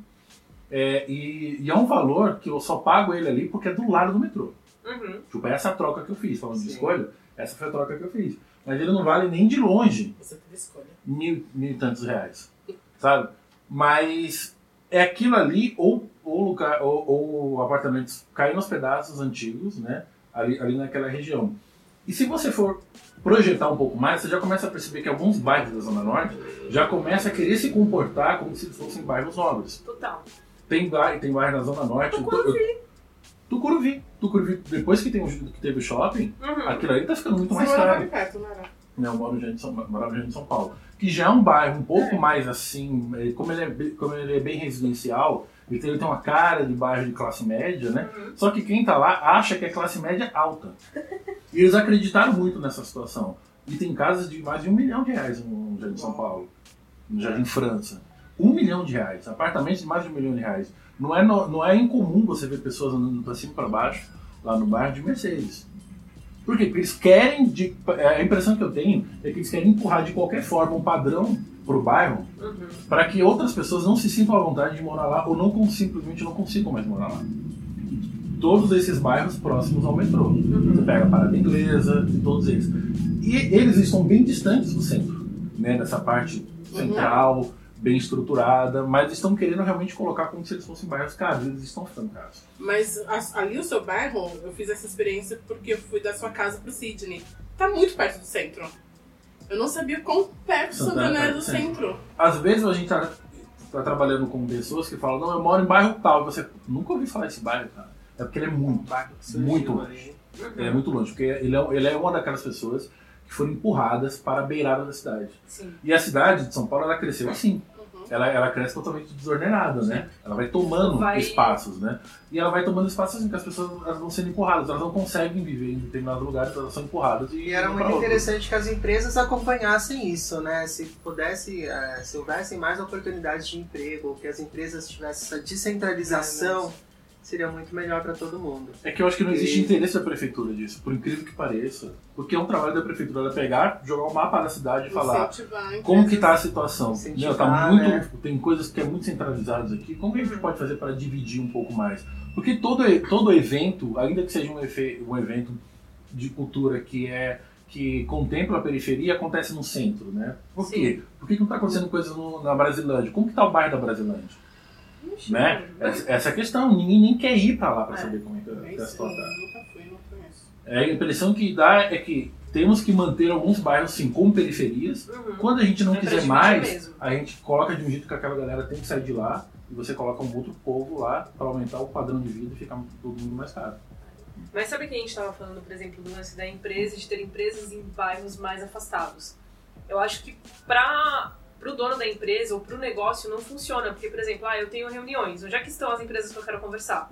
É, e, e é um valor que eu só pago ele ali porque é do lado do metrô. Uhum. Tipo, é essa troca que eu fiz. Falando de Sim. escolha, essa foi a troca que eu fiz. Mas ele não vale nem de longe Você teve escolha. mil, mil e tantos reais, sabe? Mas é aquilo ali, ou, ou, lugar, ou, ou apartamentos caindo aos pedaços antigos, né? Ali, ali naquela região. E se você for projetar um pouco mais, você já começa a perceber que alguns bairros da Zona Norte já começam a querer se comportar como se fossem bairros nobres. Total. Tem bairro, tem bairro na Zona Norte. Tucuruvi. Tucuruvi. Tucuruvi, depois que, tem, que teve o shopping, Uhum. aquilo ali tá ficando muito Você mais caro perto, não era? né, eu moro já em São, morava já em São Paulo, que já é um bairro um pouco mais assim, eh, como ele é, como ele é bem residencial, ele tem, ele tem uma cara de bairro de classe média, né? Só que quem tá lá acha que é classe média alta. E eles acreditaram muito nessa situação. E tem casas de mais de um milhão de reais no Jardim São Paulo, no Jardim França. Um milhão de reais, apartamentos de mais de um milhão de reais. Não é, no- não é incomum você ver pessoas andando pra cima e pra baixo lá no bairro de Mercedes. Por quê? Porque eles querem, de, a impressão que eu tenho é que eles querem empurrar de qualquer forma um padrão pro bairro Uhum. para que outras pessoas não se sintam à vontade de morar lá ou não simplesmente não consigam mais morar lá. Todos esses bairros próximos ao metrô. Você pega a Parada Inglesa e todos eles. E eles estão bem distantes do centro, né? Dessa parte central, bem estruturada, mas estão querendo realmente colocar como se eles fossem bairros caros. Eles estão ficando caros. Mas a- ali o seu bairro, eu fiz essa experiência porque eu fui da sua casa pro Sydney. Tá muito perto do centro. Eu não sabia quão perto Santana Santana é do centro. Às vezes a gente tá, tá trabalhando com pessoas que falam, não, eu moro em bairro tal. E você nunca ouviu falar desse bairro, cara. É porque ele é muito, muito longe. É muito longe, porque ele é, ele é uma daquelas pessoas que foram empurradas para a beirada da cidade. Sim. E a cidade de São Paulo, ela cresceu assim. Ela, ela cresce totalmente desordenada, né? Ela vai tomando Vai- espaços, né? E ela vai tomando espaços assim, que as pessoas elas vão sendo empurradas. Elas não conseguem viver em determinados lugares, elas são empurradas. E, E era muito interessante que as empresas acompanhassem isso, né? Se pudesse, eh, se houvessem mais oportunidades de emprego, que as empresas tivessem essa descentralização, seria muito melhor para todo mundo. É que eu acho que não existe E- interesse da prefeitura disso, por incrível que pareça. Porque é um trabalho da prefeitura ela pegar, jogar um mapa da cidade e falar como que tá a situação. Meu, tá muito, né? Tem coisas que é muito centralizadas aqui. Como que a gente pode fazer para dividir um pouco mais? Porque todo, todo evento, ainda que seja um, efe- um evento de cultura que é que contempla a periferia, acontece no centro, né? Por Sim. quê? Por que, que não está acontecendo coisas na Brasilândia? Como que tá o bairro da Brasilândia? Né? Essa, essa é a questão. Ninguém nem quer ir para lá para É. saber como é que, Nem que a situação. Nunca fui, não conheço. É, a impressão que dá é que temos que manter alguns bairros sim como periferias. Uhum. Quando a gente não É quiser mais, mesmo. a gente coloca de um jeito que aquela galera tem que sair de lá e você coloca um outro povo lá para aumentar o padrão de vida e ficar todo mundo mais caro. Mas sabe que a gente estava falando, por exemplo, do lance da empresa, de ter empresas em bairros mais afastados? Eu acho que para o dono da empresa ou para o negócio não funciona, porque, por exemplo, ah, eu tenho reuniões, onde é que estão as empresas que eu quero conversar?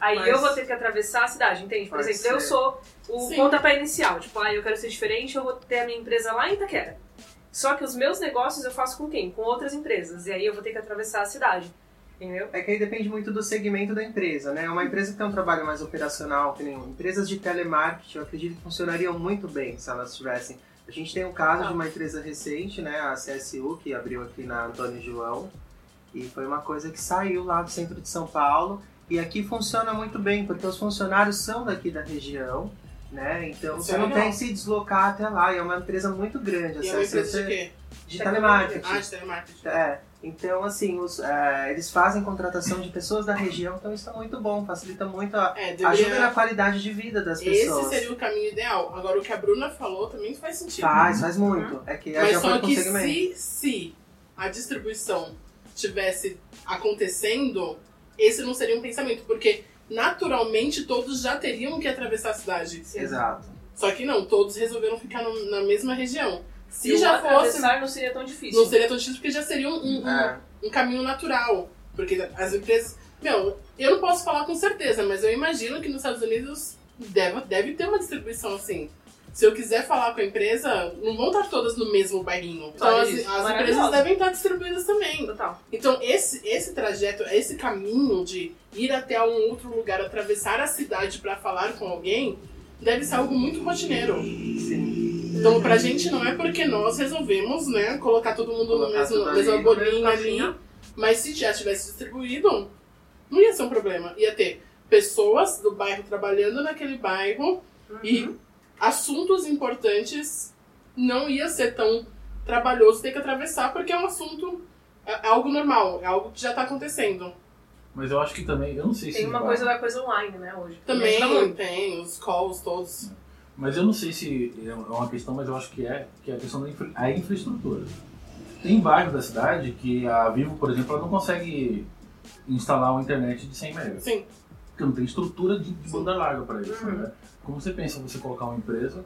Aí Mas- eu vou ter que atravessar a cidade, entende? Por Pode exemplo, eu ser. sou o Sim. pontapé inicial, tipo, ah, eu quero ser diferente, eu vou ter a minha empresa lá em Itaquera. Só que os meus negócios eu faço com quem? Com outras empresas, e aí eu vou ter que atravessar a cidade. Entendeu? É que aí depende muito do segmento da empresa, né? Uma empresa que tem um trabalho mais operacional, que nem empresas de telemarketing, eu acredito que funcionariam muito bem se elas tivessem. A gente tem um caso de uma empresa recente, né? A CSU, que abriu aqui na Antônio João. E foi uma coisa que saiu lá do centro de São Paulo. E aqui funciona muito bem, porque os funcionários são daqui da região, né? Então você é não tem que se deslocar até lá. E é uma empresa muito grande. E é a uma empresa de quê? de telemarketing. Ah, de telemarketing. É, então assim, os, é, eles fazem contratação de pessoas da região, então isso é muito bom, facilita muito, a, É, ajuda na deveria... qualidade de vida das Esse pessoas. seria o caminho ideal. Agora, o que a Bruna falou também faz sentido. Faz, faz muito. É que Mas já só foi que se, se a distribuição tivesse acontecendo, esse não seria um pensamento, porque naturalmente todos já teriam que atravessar a cidade. Exato. Só que não, todos resolveram ficar no- na mesma região. Se E já fosse, não seria tão difícil. não seria tão difícil porque já seria um, um- um- É. um caminho natural. Porque as empresas. Meu, eu não posso falar com certeza, mas eu imagino que nos Estados Unidos deve, deve ter uma distribuição assim. Se eu quiser falar com a empresa, não vão estar todas no mesmo bairrinho. Então as, as empresas devem estar distribuídas também. Total. Então esse, esse trajeto, esse caminho de ir até um outro lugar, atravessar a cidade para falar com alguém, deve ser algo muito rotineiro. Sim. Então pra gente não é porque nós resolvemos, né, colocar todo mundo no Colocar mesmo, tudo na ali, mesma no bolinha mesmo ali. caixinha. Mas se já tivesse distribuído, não ia ser um problema. Ia ter pessoas do bairro trabalhando naquele bairro e Uhum. Assuntos importantes não ia ser tão trabalhoso ter que atravessar, porque é um assunto, é é algo normal, é algo que já tá acontecendo. Mas eu acho que também, eu não sei se. Tem uma vai- coisa da coisa online, né, hoje. Também tem os calls todos. Mas eu não sei se é uma questão, mas eu acho que é, que é a questão da infra, a infraestrutura. Tem bairros da cidade que a Vivo, por exemplo, ela não consegue instalar uma internet de 100 megas. Sim, Porque não tem estrutura de, de banda larga para isso. Uhum. Né? Como você pensa você colocar uma empresa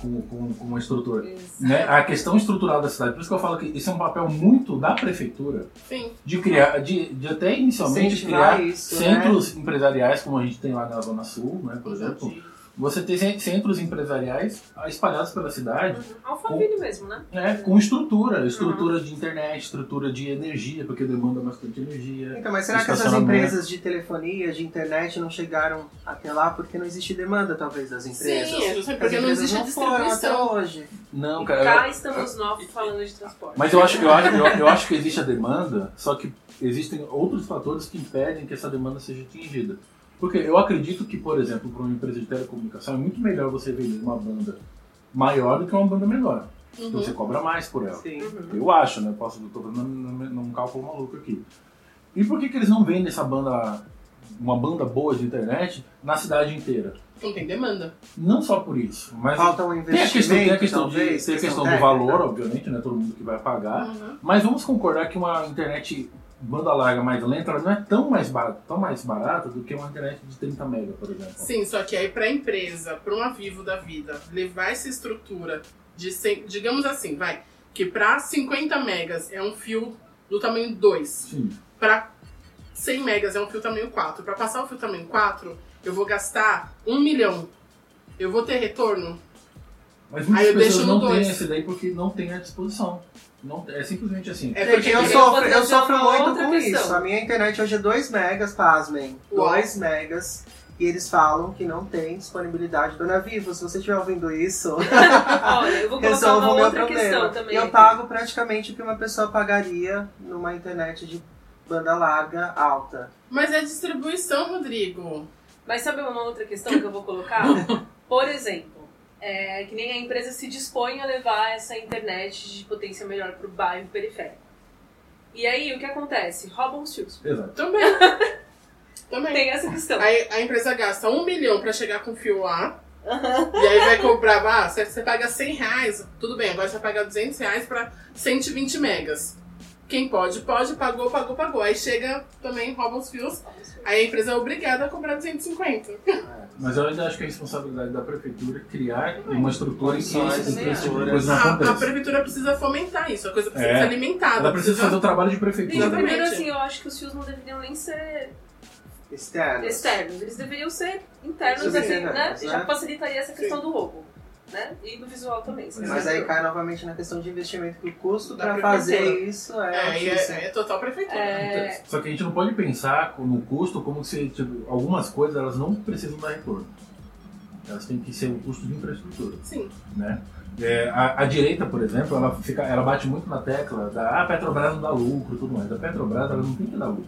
com, com, com uma estrutura? Isso. Né? A questão estrutural da cidade, por isso que eu falo que isso é um papel muito da prefeitura sim. de criar, de, de até inicialmente Incentivar criar isso, né? centros empresariais, como a gente tem lá na Zona Sul, né, por exemplo. Você cen- centros empresariais espalhados pela cidade, Uhum. Alphaville mesmo, né? né, com estrutura, estrutura de internet, estrutura de energia, porque demanda bastante energia. Então, mas será que essas empresas de telefonia, de internet não chegaram até lá porque não existe demanda, talvez, das empresas? Sim, é As porque não existe a não foram até distribuição. hoje. Não, E cara. cá eu- estamos nós falando de transporte. Mas eu acho, eu, acho, eu, eu acho que existe a demanda, só que existem outros fatores que impedem que essa demanda seja atingida. Porque eu acredito que, por exemplo, para uma empresa de telecomunicação é muito melhor você vender uma banda maior do que uma banda menor. Uhum. Você cobra mais por ela. Sim. Uhum. Eu acho, né? Posso, tô fazendo num, num cálculo maluco aqui. E por que, que eles não vendem essa banda, uma banda boa de internet, na cidade inteira? Não tem demanda. Não só por isso, mas Falta um tem a investimento, questão, tem a questão, talvez, de, tem a questão do técnica. valor, obviamente, né? Todo mundo que vai pagar. Uhum. Mas vamos concordar que uma internet banda larga mais lenta ela não é tão mais barata, tão mais barata do que uma internet de 30 mega, por exemplo. Sim, só que aí pra empresa, pra um Vivo da vida, levar essa estrutura de, cem- digamos assim, vai, que pra 50 megas é um fio do tamanho 2, Sim. pra 100 megas é um fio tamanho 4. Pra passar o fio tamanho 4, eu vou gastar 1 milhão. Eu vou ter retorno? Mas muitas Aí eu pessoas deixo no não têm dois. esse daí porque não tem à disposição. Não, é simplesmente assim. É porque eu eu sofro, eu trazer sofro muito com questão. isso. A minha internet hoje é 2 megas, pasmem. Uau. 2 megas. E eles falam que não tem disponibilidade. Dona Vivo, se você estiver ouvindo isso, Olha, eu vou colocar uma outra questão problema. também. Eu pago praticamente o que uma pessoa pagaria numa internet de banda larga alta. Mas é distribuição, Rodrigo. Mas sabe uma outra questão que eu vou colocar? Por exemplo, é, que nem a empresa se dispõe a levar essa internet de potência melhor para o bairro periférico. E aí, o que acontece? Roubam os fios. Exato. Também. Também. Tem essa questão. Aí a empresa gasta 1 milhão pra chegar com fio lá. E aí vai cobrar, ah, você, você paga 100 reais, tudo bem, agora você vai pagar 200 reais pra 120 megas. Quem pode, pode, pagou, pagou, pagou. Aí chega também, rouba os fios, aí a empresa é obrigada a cobrar 250. Mas eu ainda acho que é responsabilidade da prefeitura criar uma estrutura em que esse, esse tipo de coisa não A, a prefeitura precisa fomentar isso, a coisa precisa É. ser alimentada. Ela precisa fazer o trabalho de prefeitura. Gente, Exatamente. primeiro assim, eu acho que os fios não deveriam nem ser Externos. externos, eles deveriam ser internos, Sim, assim, né? né? Já facilitaria essa questão do roubo. Né? E no visual também. Mas aí cai novamente na questão de investimento que o custo prefeitura. fazer isso é, É, e é, é total prefeitura. É, Só que a gente não pode pensar no custo como se tipo, algumas coisas elas não precisam dar retorno. Elas têm que ser um custo de infraestrutura, Sim. né? É, a, a direita, por exemplo, ela, fica, ela bate muito na tecla da ah, a Petrobras não dá lucro e tudo mais. A Petrobras ela não tem que dar lucro.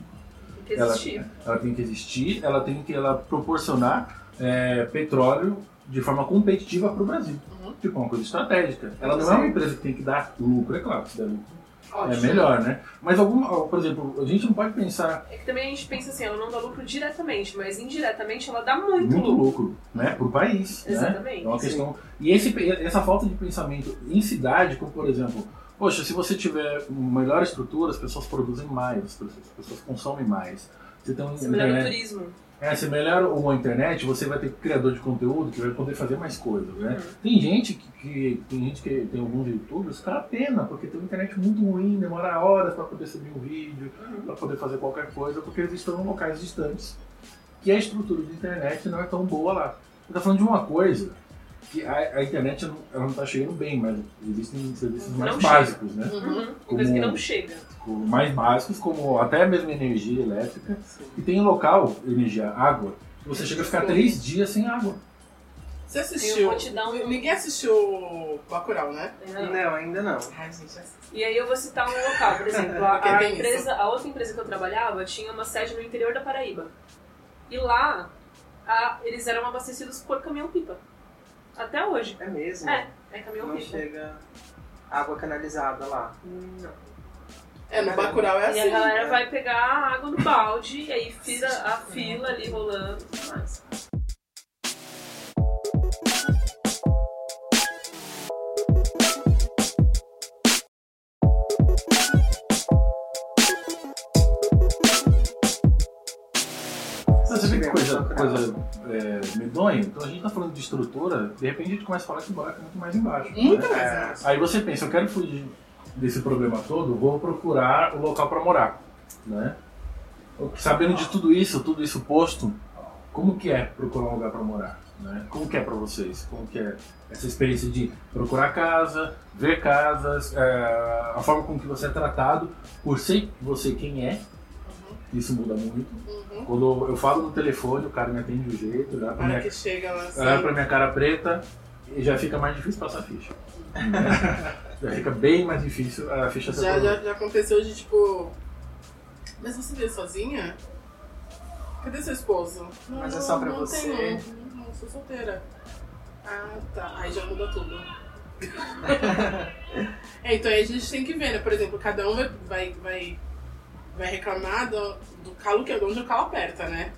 tem que Ela, existir. ela tem que existir, ela tem que ela proporcionar é, petróleo de forma competitiva para o Brasil. Uhum. Tipo, uma coisa estratégica. Ela não é uma empresa que tem que dar lucro, é claro, se der lucro Ótimo. é melhor, né? Mas alguma, por exemplo, a gente não pode pensar É que também a gente pensa assim, ela não dá lucro diretamente, mas indiretamente ela dá muito, muito lucro. lucro, né, para o país, né? Exatamente. É uma questão. E esse, essa falta de pensamento em cidade, como por exemplo, poxa, se você tiver uma melhor estrutura, as pessoas produzem mais, as pessoas, as pessoas consomem mais. Você tem um Você o internet, turismo. É, se melhora uma internet, você vai ter criador de conteúdo que vai poder fazer mais coisas, né? Uhum. Tem gente que, que- tem gente que tem alguns youtubers, cara, pena, porque tem uma internet muito ruim, demora horas para poder subir um vídeo, Uhum. para poder fazer qualquer coisa, porque eles estão em locais distantes, que a estrutura de internet não é tão boa lá. Você tá falando de uma coisa que a, a internet não, ela não tá chegando bem, mas existem serviços mais Não básicos, né? Uhum. Coisa que Como- não chega. Como mais básicos, como até mesmo energia elétrica. E tem um local, energia, água, que você chega a ficar três dias sem água. Você assistiu? um- Ninguém assistiu Bacurau, né? Não, ainda não. Ai, gente. E aí eu vou citar um local, por exemplo, a, a empresa, a outra empresa que eu trabalhava tinha uma sede no interior da Paraíba. E lá a- eles eram abastecidos por caminhão-pipa. Até hoje. É mesmo? É, é Não caminhão-pipa. chega água canalizada lá. Não. É, no Bacurau é assim. E a galera né? vai pegar a água no balde, e aí fila, a fila ali rolando e tudo mais. Coisa, é, medonha? Então a gente tá falando de estrutura, de repente a gente começa a falar que o buraco é muito mais embaixo. Né? É. embaixo. Aí você pensa, eu quero fugir desse problema todo, vou procurar o local para morar, né? Sabendo de tudo isso, tudo isso posto, como que é procurar um lugar para morar, né? Como que é para vocês? Como que é essa experiência de procurar casa, ver casas, é, a forma com que você é tratado, por ser você quem é, isso muda muito. Uhum. Quando eu falo no telefone, o cara me atende do jeito, olha pra minha, que chega lá assim. olha pra minha cara preta, e já fica mais difícil passar a ficha. já fica bem mais difícil a ficha ser Já, já, já aconteceu de tipo. Mas você veio sozinha? Cadê seu esposo? Não, Mas é só pra não você. Tenho. Não, não, sou solteira. Ah, tá. Aí já muda tudo. é, então aí a gente tem que ver, né? Por exemplo, cada um vai, vai, vai, vai reclamar do, do calo que é onde o calo aperta, né?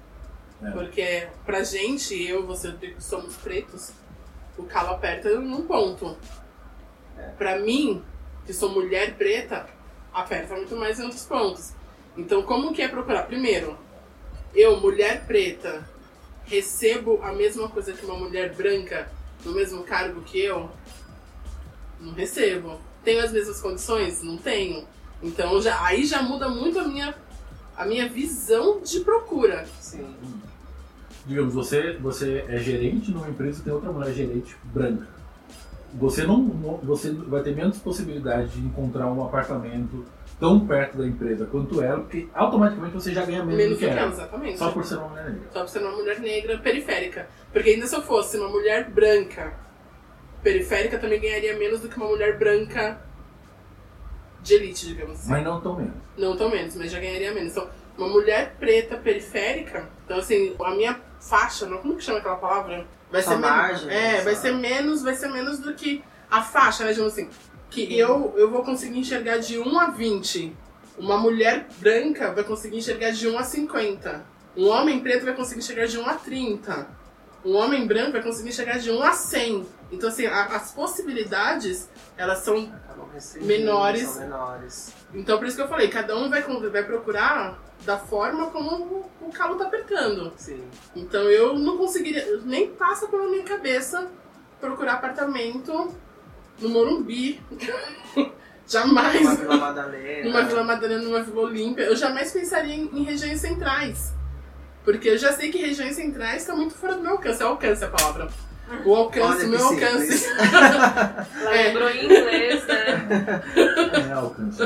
É. Porque pra gente, eu você que somos pretos, o calo aperta num ponto. Pra mim, que sou mulher preta, aperta muito mais em outros pontos. Então, como que é procurar? Primeiro, eu, mulher preta, recebo a mesma coisa que uma mulher branca no mesmo cargo que eu? Não recebo. Tenho as mesmas condições? Não tenho. Então, já, aí já muda muito a minha, a minha visão de procura. Sim. Digamos, você, você é gerente numa empresa e tem outra mulher gerente branca. Você não, você vai ter menos possibilidade de encontrar um apartamento tão perto da empresa quanto ela, porque automaticamente você já ganha menos, Menos do que ela. exatamente. Só por ser uma mulher negra. Só por ser uma mulher negra periférica. Porque ainda se eu fosse uma mulher branca periférica, também ganharia menos do que uma mulher branca de elite, digamos assim. Mas não tão menos. Não tão menos, mas já ganharia menos. Então, uma mulher preta periférica, então assim, a minha faixa, não, como que chama aquela palavra? Vai Essa ser menos. margem, É, essa- vai ser menos, vai ser menos do que a faixa, né, digamos assim. Que eu, eu vou conseguir enxergar de 1 a 20. Uma mulher branca vai conseguir enxergar de 1 a 50. Um homem preto vai conseguir enxergar de 1 a 30. Um homem branco vai conseguir enxergar de 1 a 100. Então, assim, a- as possibilidades, elas são Menores. São menores. então, por isso que eu falei, cada um vai, vai procurar da forma como o, calo tá apertando. Sim. Então, eu não conseguiria, nem passa pela minha cabeça procurar apartamento no Morumbi. jamais. Uma Vila Madalena. Numa Vila Madalena, numa Vila Olímpia. Eu jamais pensaria em, em regiões centrais. Porque eu já sei que regiões centrais tá muito fora do meu alcance. É alcance a palavra. O alcance, meu que alcance. Ela É. lembrou em inglês, né? É alcance.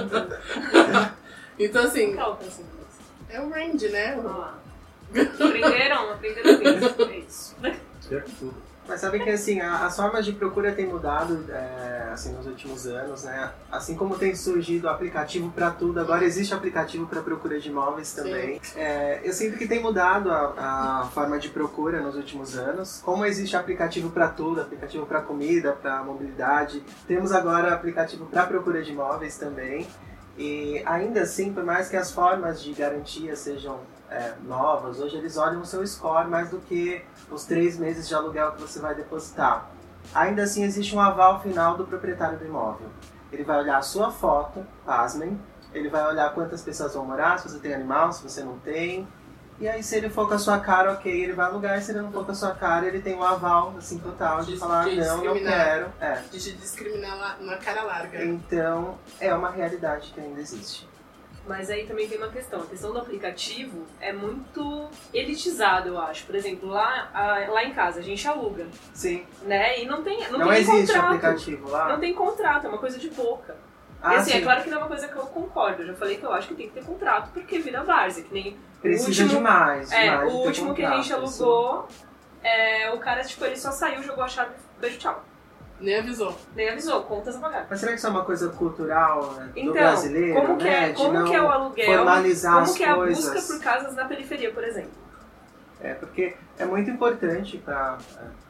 Então, assim, é o seu inglês? é o range, né? Aprenderam? Aprenderam bem. É isso. Mas sabe que assim, as formas de procura têm mudado é, assim, nos últimos anos, né? Assim como tem surgido aplicativo para tudo, agora existe aplicativo para procura de imóveis também. É, eu sinto que tem mudado a, a forma de procura nos últimos anos. Como existe aplicativo para tudo, aplicativo para comida, para mobilidade, temos agora aplicativo para procura de imóveis também. E ainda assim, por mais que as formas de garantia sejam é, novas, hoje eles olham o seu score mais do que os três meses de aluguel que você vai depositar. Ainda assim, existe um aval final do proprietário do imóvel. Ele vai olhar a sua foto, pasmem, ele vai olhar quantas pessoas vão morar, se você tem animal, se você não tem. E aí, se ele for com a sua cara, ok, ele vai alugar. E se ele não for com a sua cara, ele tem um aval, assim, total, de De- falar, de não, não discriminar. quero. É. De te discriminar na cara larga. Então, é uma realidade que ainda existe. Mas aí também tem uma questão. A questão do aplicativo é muito elitizado, eu acho. Por exemplo, lá, ah, lá em casa a gente aluga, Sim, né? E não tem, não não, tem existe contrato. aplicativo lá. Não tem contrato, é uma coisa de boca. Ah, e assim, sim. é claro que não é uma coisa que eu concordo. Eu já falei que eu acho que tem que ter contrato, porque vira várzea, que nem Precisa o último, demais, É, demais o de último que a gente contrato, alugou, é, o cara, tipo, ele só saiu, jogou a chave, beijo, tchau. Nem avisou. Nem avisou, contas a pagar. Mas será que isso é uma coisa cultural né, do Então, brasileiro, como que né? é, de como que é o aluguel, formalizar como as que é a coisas. busca por casas na periferia, por exemplo? É, porque é muito importante para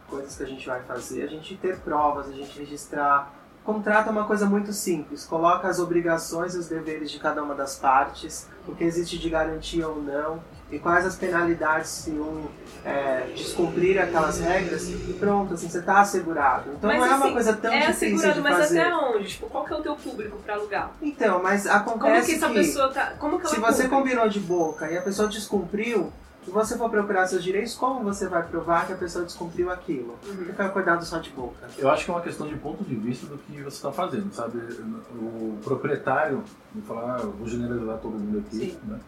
coisas que a gente vai fazer, a gente ter provas, a gente registrar. Contrato é uma coisa muito simples, coloca as obrigações e os deveres de cada uma das partes, o que existe de garantia ou não, e quais as penalidades se um é, descumprir aquelas regras, e pronto, assim, você está assegurado. Então Mas, não é uma assim, coisa tão é difícil assegurado, de mas fazer. até onde? Tipo, qual que é o teu público pra alugar? Então, mas Como acontece que essa pessoa tá. Como que Se você cumpre? combinou de boca e a pessoa descumpriu, e você for procurar seus direitos, como você vai provar que a pessoa descumpriu aquilo? Uhum. Fica acordado só de boca. Eu acho que é uma questão de ponto de vista do que você está fazendo, sabe? O proprietário, vou falar, vou generalizar todo mundo aqui, Sim. né?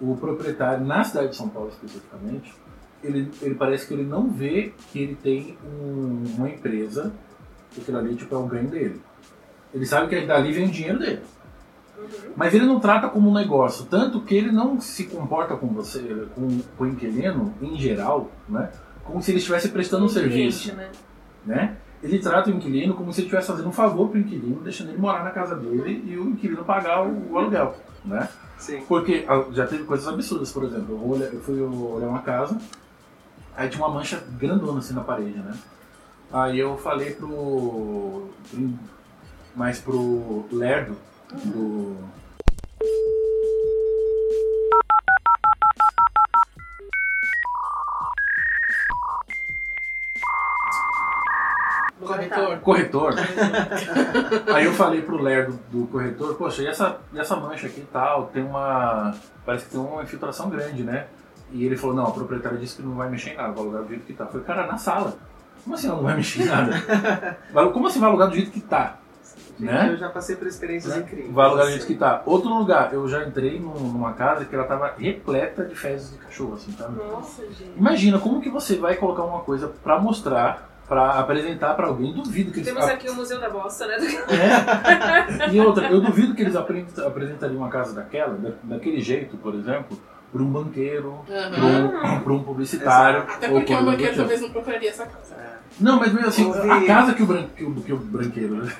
O proprietário, na cidade de São Paulo especificamente, ele, ele parece que ele não vê que ele tem um- uma empresa, que ali tipo, é o ganho dele. Ele sabe que dali vem o dinheiro dele. Uhum. Mas ele não trata como um negócio, tanto que ele não se comporta com você, com, com o inquilino, em geral, né? Como se ele estivesse prestando um serviço né? né? Ele trata o inquilino como se ele estivesse fazendo um favor pro inquilino, deixando ele morar na casa dele e o inquilino pagar o, o aluguel, né? Sim. Porque ah, já teve coisas absurdas, por exemplo, eu, olhar- eu fui olhar uma casa, aí tinha uma mancha grandona assim na parede, né? Aí eu falei pro. pro- mais pro Lerdo do. Corretor. corretor. Aí eu falei pro Lerdo do corretor, poxa, e essa, e essa mancha aqui e tal, tem uma. Parece que tem uma infiltração grande, né? E ele falou, não, a proprietária disse que não vai mexer em nada, vai alugar do jeito que tá. Eu falei, cara, na sala. Como assim ela não vai mexer em nada? Como assim vai alugar do jeito que tá? Gente, Né? Eu já passei por experiências Né? incríveis. Vai alugar do jeito que tá. Outro lugar, eu já entrei num- numa casa que ela tava repleta de fezes de cachorro, assim, sabe? Nossa, gente. Imagina como que você vai colocar uma coisa pra mostrar, pra apresentar pra alguém. Duvido que eles Temos aqui o Museu da Bosta, né? É. E outra, eu duvido que eles apre- apresentariam uma casa daquela, da- daquele jeito, por exemplo, para um banqueiro, para Aham. um, publicitário. Exato. Até porque o banqueiro talvez não procuraria essa casa. É. Não, mas mesmo assim, Ouvi. a casa que o, bran... que o, que o branqueiro. né?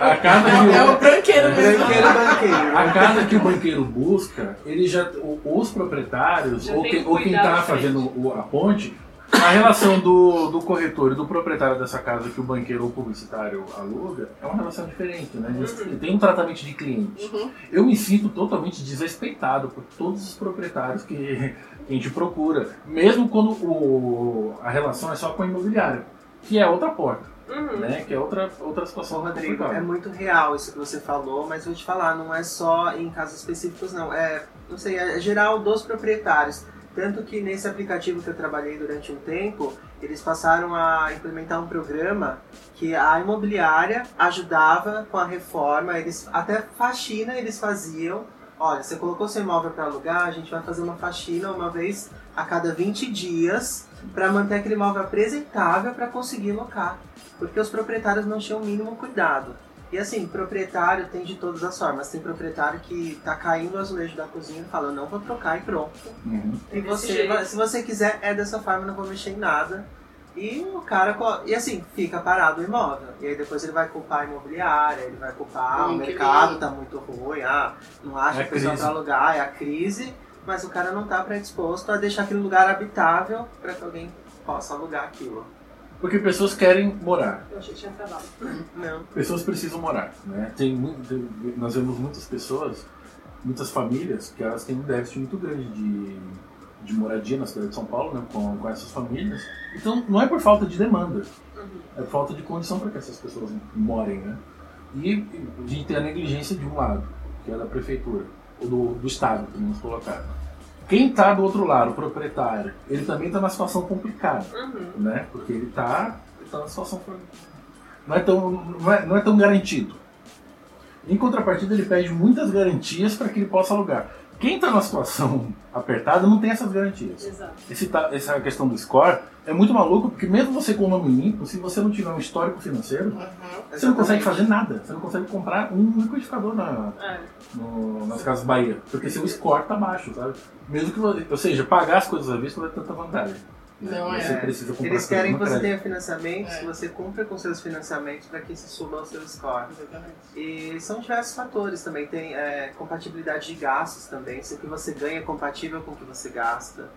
A casa É, o- é o que branqueiro mesmo. Branqueiro, banqueiro. a casa que o banqueiro busca, ele já. Os proprietários, Já ou, que- que ou quem está fazendo a ponte, a relação do, do corretor e do proprietário dessa casa que o banqueiro ou publicitário aluga é uma relação diferente, né? Uhum. têm um tratamento de cliente. Uhum. Eu me sinto totalmente desrespeitado por todos os proprietários que a gente procura, mesmo quando o, a relação é só com a imobiliária, que é outra porta, Uhum. né? Que é outra, outra situação Rodrigo, complicada. é muito real isso que você falou, mas vou te falar, não é só em casos específicos, não. É, não sei, é geral dos proprietários. Tanto que nesse aplicativo que eu trabalhei durante um tempo, eles passaram a implementar um programa que a imobiliária ajudava com a reforma, eles até faxina eles faziam olha, você colocou seu imóvel para alugar, a gente vai fazer uma faxina uma vez a cada 20 dias para manter aquele imóvel apresentável para conseguir locar. Porque os proprietários não tinham o mínimo cuidado. E assim, proprietário tem de todas as formas. Tem proprietário que tá caindo o azulejo da cozinha e fala, não vou trocar e pronto. Uhum. E você, jeito. se você quiser, é dessa forma, não vou mexer em nada. E o cara, e assim, fica parado o imóvel. E aí depois ele vai culpar a imobiliária, ele vai culpar, ah, O mercado tá muito ruim, ah, não acha É pessoa pra alugar, é a crise. Mas o cara não tá predisposto a deixar aquele lugar habitável para que alguém possa alugar aquilo. Porque pessoas querem morar. Eu achei que tinha trabalho. Não. Pessoas precisam morar, né? Tem, tem- nós vemos muitas pessoas, muitas famílias que elas têm um déficit muito grande de, de moradia na cidade de São Paulo, né? Com, com essas famílias. Então não é por falta de demanda, é por falta de condição para que essas pessoas morem, né? E a gente tem a negligência de um lado, que é da prefeitura, ou do, do estado, podemos colocar. Quem está do outro lado, o proprietário, ele também está na situação complicada Uhum. né? Porque ele tá, ele tá na situação não é tão não é, não é tão garantido. Em contrapartida, ele pede muitas garantias para que ele possa alugar. Quem está numa situação apertada não tem essas garantias. Exato. Esse ta- essa questão do score é muito maluco, porque mesmo você com o nome limpo, se você não tiver um histórico financeiro, Aham. você não consegue fazer nada. Você não consegue comprar um liquidificador na, É. no- nas casas Bahia. Porque seu score tá baixo, sabe? Mesmo que você, ou seja, pagar as coisas à vista não é tanta vantagem. Não Você é. precisa comprar Eles querem que você crédito. tenha financiamentos, É. que você cumpra com seus financiamentos para que se suba ao seu score. Exatamente. E são diversos fatores também. Tem é, compatibilidade de gastos também. Se o que você ganha é compatível com o que você gasta.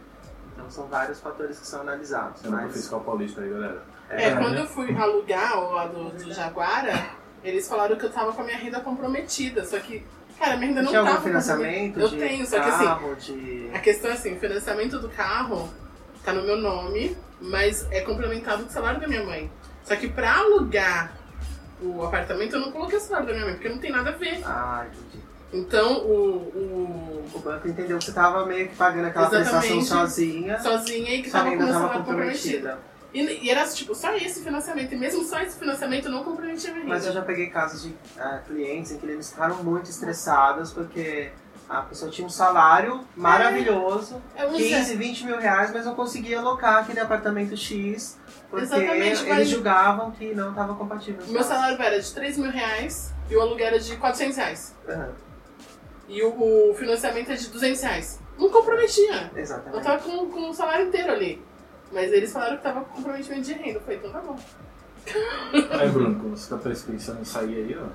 Então são vários fatores que são analisados. É Mas, fiscal paulista aí, galera. É, é, quando eu fui alugar o lá do, do Jaguara, eles falaram que eu tava com a minha renda comprometida. Só que, cara, minha renda não tinha tava algum financiamento comprometida. Eu de tenho, só que assim, de... a questão é assim, o financiamento do carro tá no meu nome, mas é complementado com o salário da minha mãe. Só que pra alugar o apartamento eu não coloquei o salário da minha mãe, porque não tem nada a ver. Ah, entendi. Então o, O banco entendeu que você tava meio que pagando aquela Exatamente. prestação sozinha. o sozinha e que tava com o salário comprometido. comprometida. E, e era tipo só esse financiamento, e mesmo só esse financiamento não comprometia a minha renda. Mas eu já peguei casos de ah, clientes em que eles ficaram muito estressados porque a pessoa tinha um salário maravilhoso, É um 15, 20 mil reais, mas não conseguia alocar aquele apartamento X porque Exatamente, eles mas- julgavam que não estava compatível. O meu salário era de 3 mil reais e o aluguel era de 400 reais. Aham, E o, o financiamento é de 200 reais. Não comprometia. Eu exatamente. tava com, com o salário inteiro ali. Mas eles falaram que tava com comprometimento de renda. Eu falei, então tá bom. Aí, Bruno, como você tá pensando em sair aí, ó,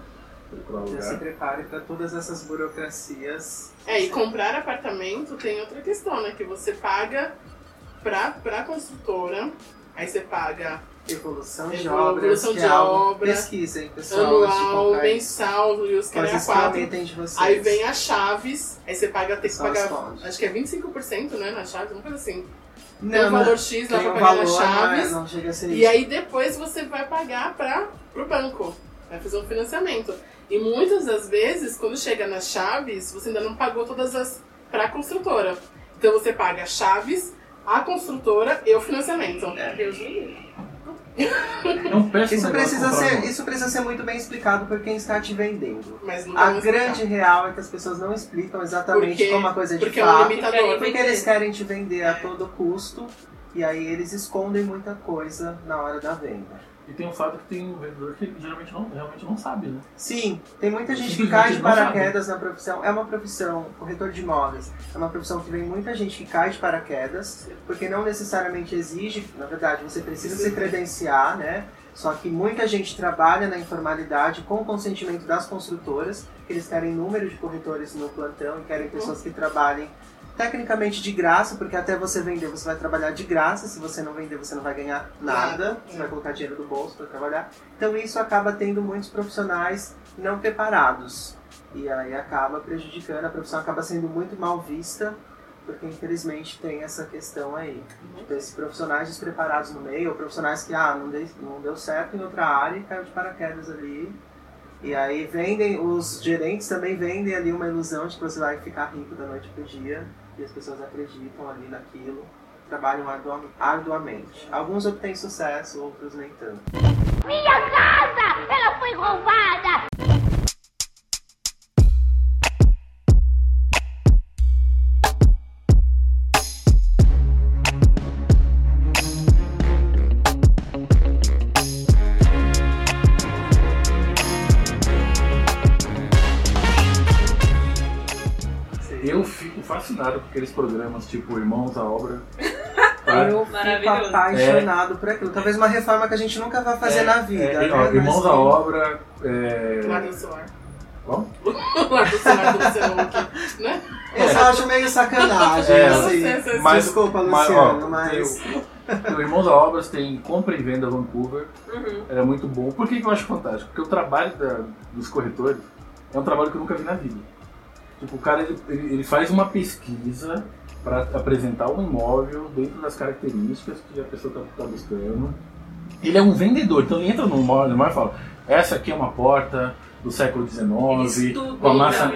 procurar se lugar. prepare para todas essas burocracias. É, e comprar apartamento tem outra questão, né? Que você paga pra, pra construtora, aí você paga Evolução de Evolução obras, que de é algo- obra, Pesquisem, pessoal. anual, mensal e os caras que quatro. Aí vem as chaves, aí você paga, tem que pagar, fontes. acho que é 25%, né, na chave, uma coisa assim. Não, tem um não, valor X lá tem pra um pagar valor, nas não é- chaves. Não, chega a ser E isso. aí depois você vai pagar para pro banco. Vai fazer um financiamento. E muitas das vezes, quando chega nas chaves, você ainda não pagou todas as pra construtora. Então você paga as chaves, a construtora e o financiamento. Deus me livre. É um Isso precisa, ser, um- isso precisa ser muito bem explicado por quem está te vendendo. A grande explicar. real é que as pessoas não explicam exatamente Porque- como a coisa é de Porque é um fato. limitador. Querem Porque eles querem te vender a todo custo e aí eles escondem muita coisa na hora da venda. E tem um fato que tem um vendedor que geralmente não, realmente não sabe, né? Sim, tem muita gente que cai de paraquedas na profissão. É uma profissão, corretor de imóveis, é uma profissão que vem muita gente que cai de paraquedas, porque não necessariamente exige, na verdade, você precisa se credenciar, né? Só que muita gente trabalha na informalidade com o consentimento das construtoras, que eles querem número de corretores no plantão e querem pessoas que trabalhem tecnicamente de graça, porque até você vender você vai trabalhar de graça, se você não vender você não vai ganhar nada, Nada, você é. vai colocar dinheiro do bolso para trabalhar. Então isso acaba tendo muitos profissionais não preparados. E aí acaba prejudicando, a profissão acaba sendo muito mal vista, porque infelizmente tem essa questão aí. De ter esses profissionais despreparados no meio, ou profissionais que ah, não, deu, não deu certo em outra área e caiu de paraquedas ali. E aí vendem, os gerentes também vendem ali uma ilusão de que você vai ficar rico da noite pro dia. E as pessoas acreditam ali naquilo, trabalham ardua- arduamente. Alguns obtêm sucesso, outros nem tanto. Minha casa! Ela foi roubada! Aqueles programas tipo Irmãos à Obra. sabe? Eu fico apaixonado por aquilo. Talvez uma reforma que a gente nunca vai fazer É, na vida. é, né? ó, Irmãos à Obra. É... Larga o celular. Como? Larga o celular do né? Eu só acho meio sacanagem, É, assim. Mas- Desculpa, mas, Luciano, ó, mas... O Irmãos à Obras tem compra e venda Vancouver. Uhum. É muito bom. Por que, que eu acho fantástico? Porque o trabalho da- dos corretores é um trabalho que eu nunca vi na vida. Tipo, o cara ele, ele- faz uma pesquisa para apresentar um imóvel dentro das características que a pessoa está buscando. Ele é um vendedor, então ele entra no imóvel e fala: essa aqui é uma porta do século XIX, com a, massa?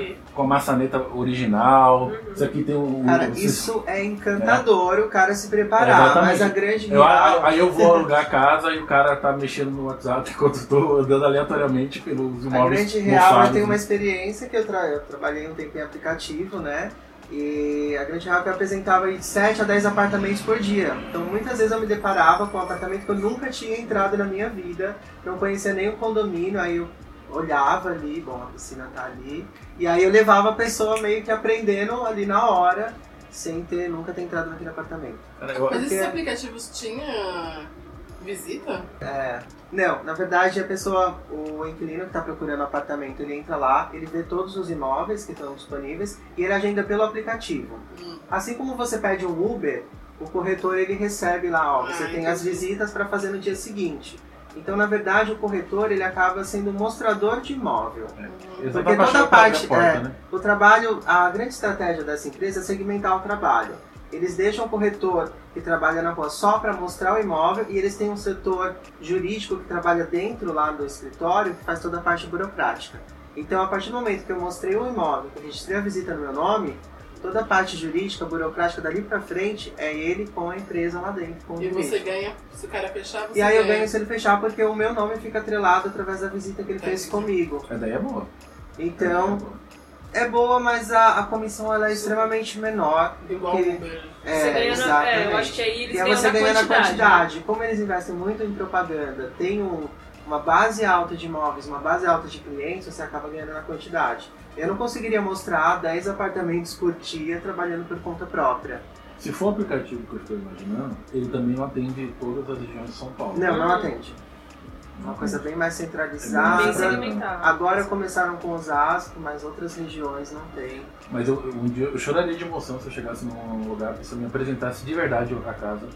Com a maçaneta original. Uhum. Isso aqui tem um. Cara, um- isso é encantador, o cara se É, preparar, exatamente. mas a grande Eu, real... aí eu vou alugar a casa e o cara tá mexendo no WhatsApp enquanto eu tô andando aleatoriamente pelos A imóveis. grande real, eu tenho uma experiência que eu, tra- eu trabalhei um tempo em aplicativo, né? E a grande real é apresentava aí de 7 a 10 apartamentos por dia. Então muitas vezes eu me deparava com um apartamento que eu nunca tinha entrado na minha vida, não conhecia nem o condomínio, aí eu olhava ali, bom, a piscina tá ali, e aí eu levava a pessoa meio que aprendendo ali na hora, sem ter nunca ter entrado naquele apartamento. Mas esses Porque- aplicativos tinham visita? É, não, na verdade a pessoa, o inquilino que está procurando apartamento, ele entra lá, ele vê todos os imóveis que estão disponíveis e ele agenda pelo aplicativo. Hum. Assim como você pede um Uber, o corretor ele recebe lá, ó, você Ah, tem as visitas para fazer no dia seguinte. Então, na verdade, o corretor ele acaba sendo um mostrador de imóvel. só Porque toda a parte, porta, é, né? o trabalho, a grande estratégia dessa empresa é segmentar o trabalho. Eles deixam o corretor que trabalha na rua só para mostrar o imóvel e eles têm um setor jurídico que trabalha dentro lá do escritório que faz toda a parte burocrática. Então, a partir do momento que eu mostrei o imóvel, que registrei a visita no meu nome, toda a parte jurídica, burocrática dali para frente é ele com a empresa lá dentro, com o E você jurídico. ganha, se o cara fechar, você E aí eu ganha. ganho se ele fechar porque o meu nome fica atrelado através da visita que ele fez comigo. A ideia é boa. Então, é boa, mas a, a comissão ela é extremamente menor. Igual que-. É, Você ganha na, é, eu acho que aí eles E aí você na ganha quantidade. na quantidade. Como eles investem muito em propaganda, tem um- uma base alta de imóveis, uma base alta de clientes, você acaba ganhando na quantidade. Eu não conseguiria mostrar 10 apartamentos por dia trabalhando por conta própria. Se for o aplicativo que eu estou imaginando, ele também não atende todas as regiões de São Paulo. Não, não atende. Uma coisa bem mais Bem centralizada. segmentado. Agora começaram com Osasco, mas outras regiões não tem. Mas eu, um dia eu choraria de emoção se eu chegasse num lugar e se eu me apresentasse de verdade a casa.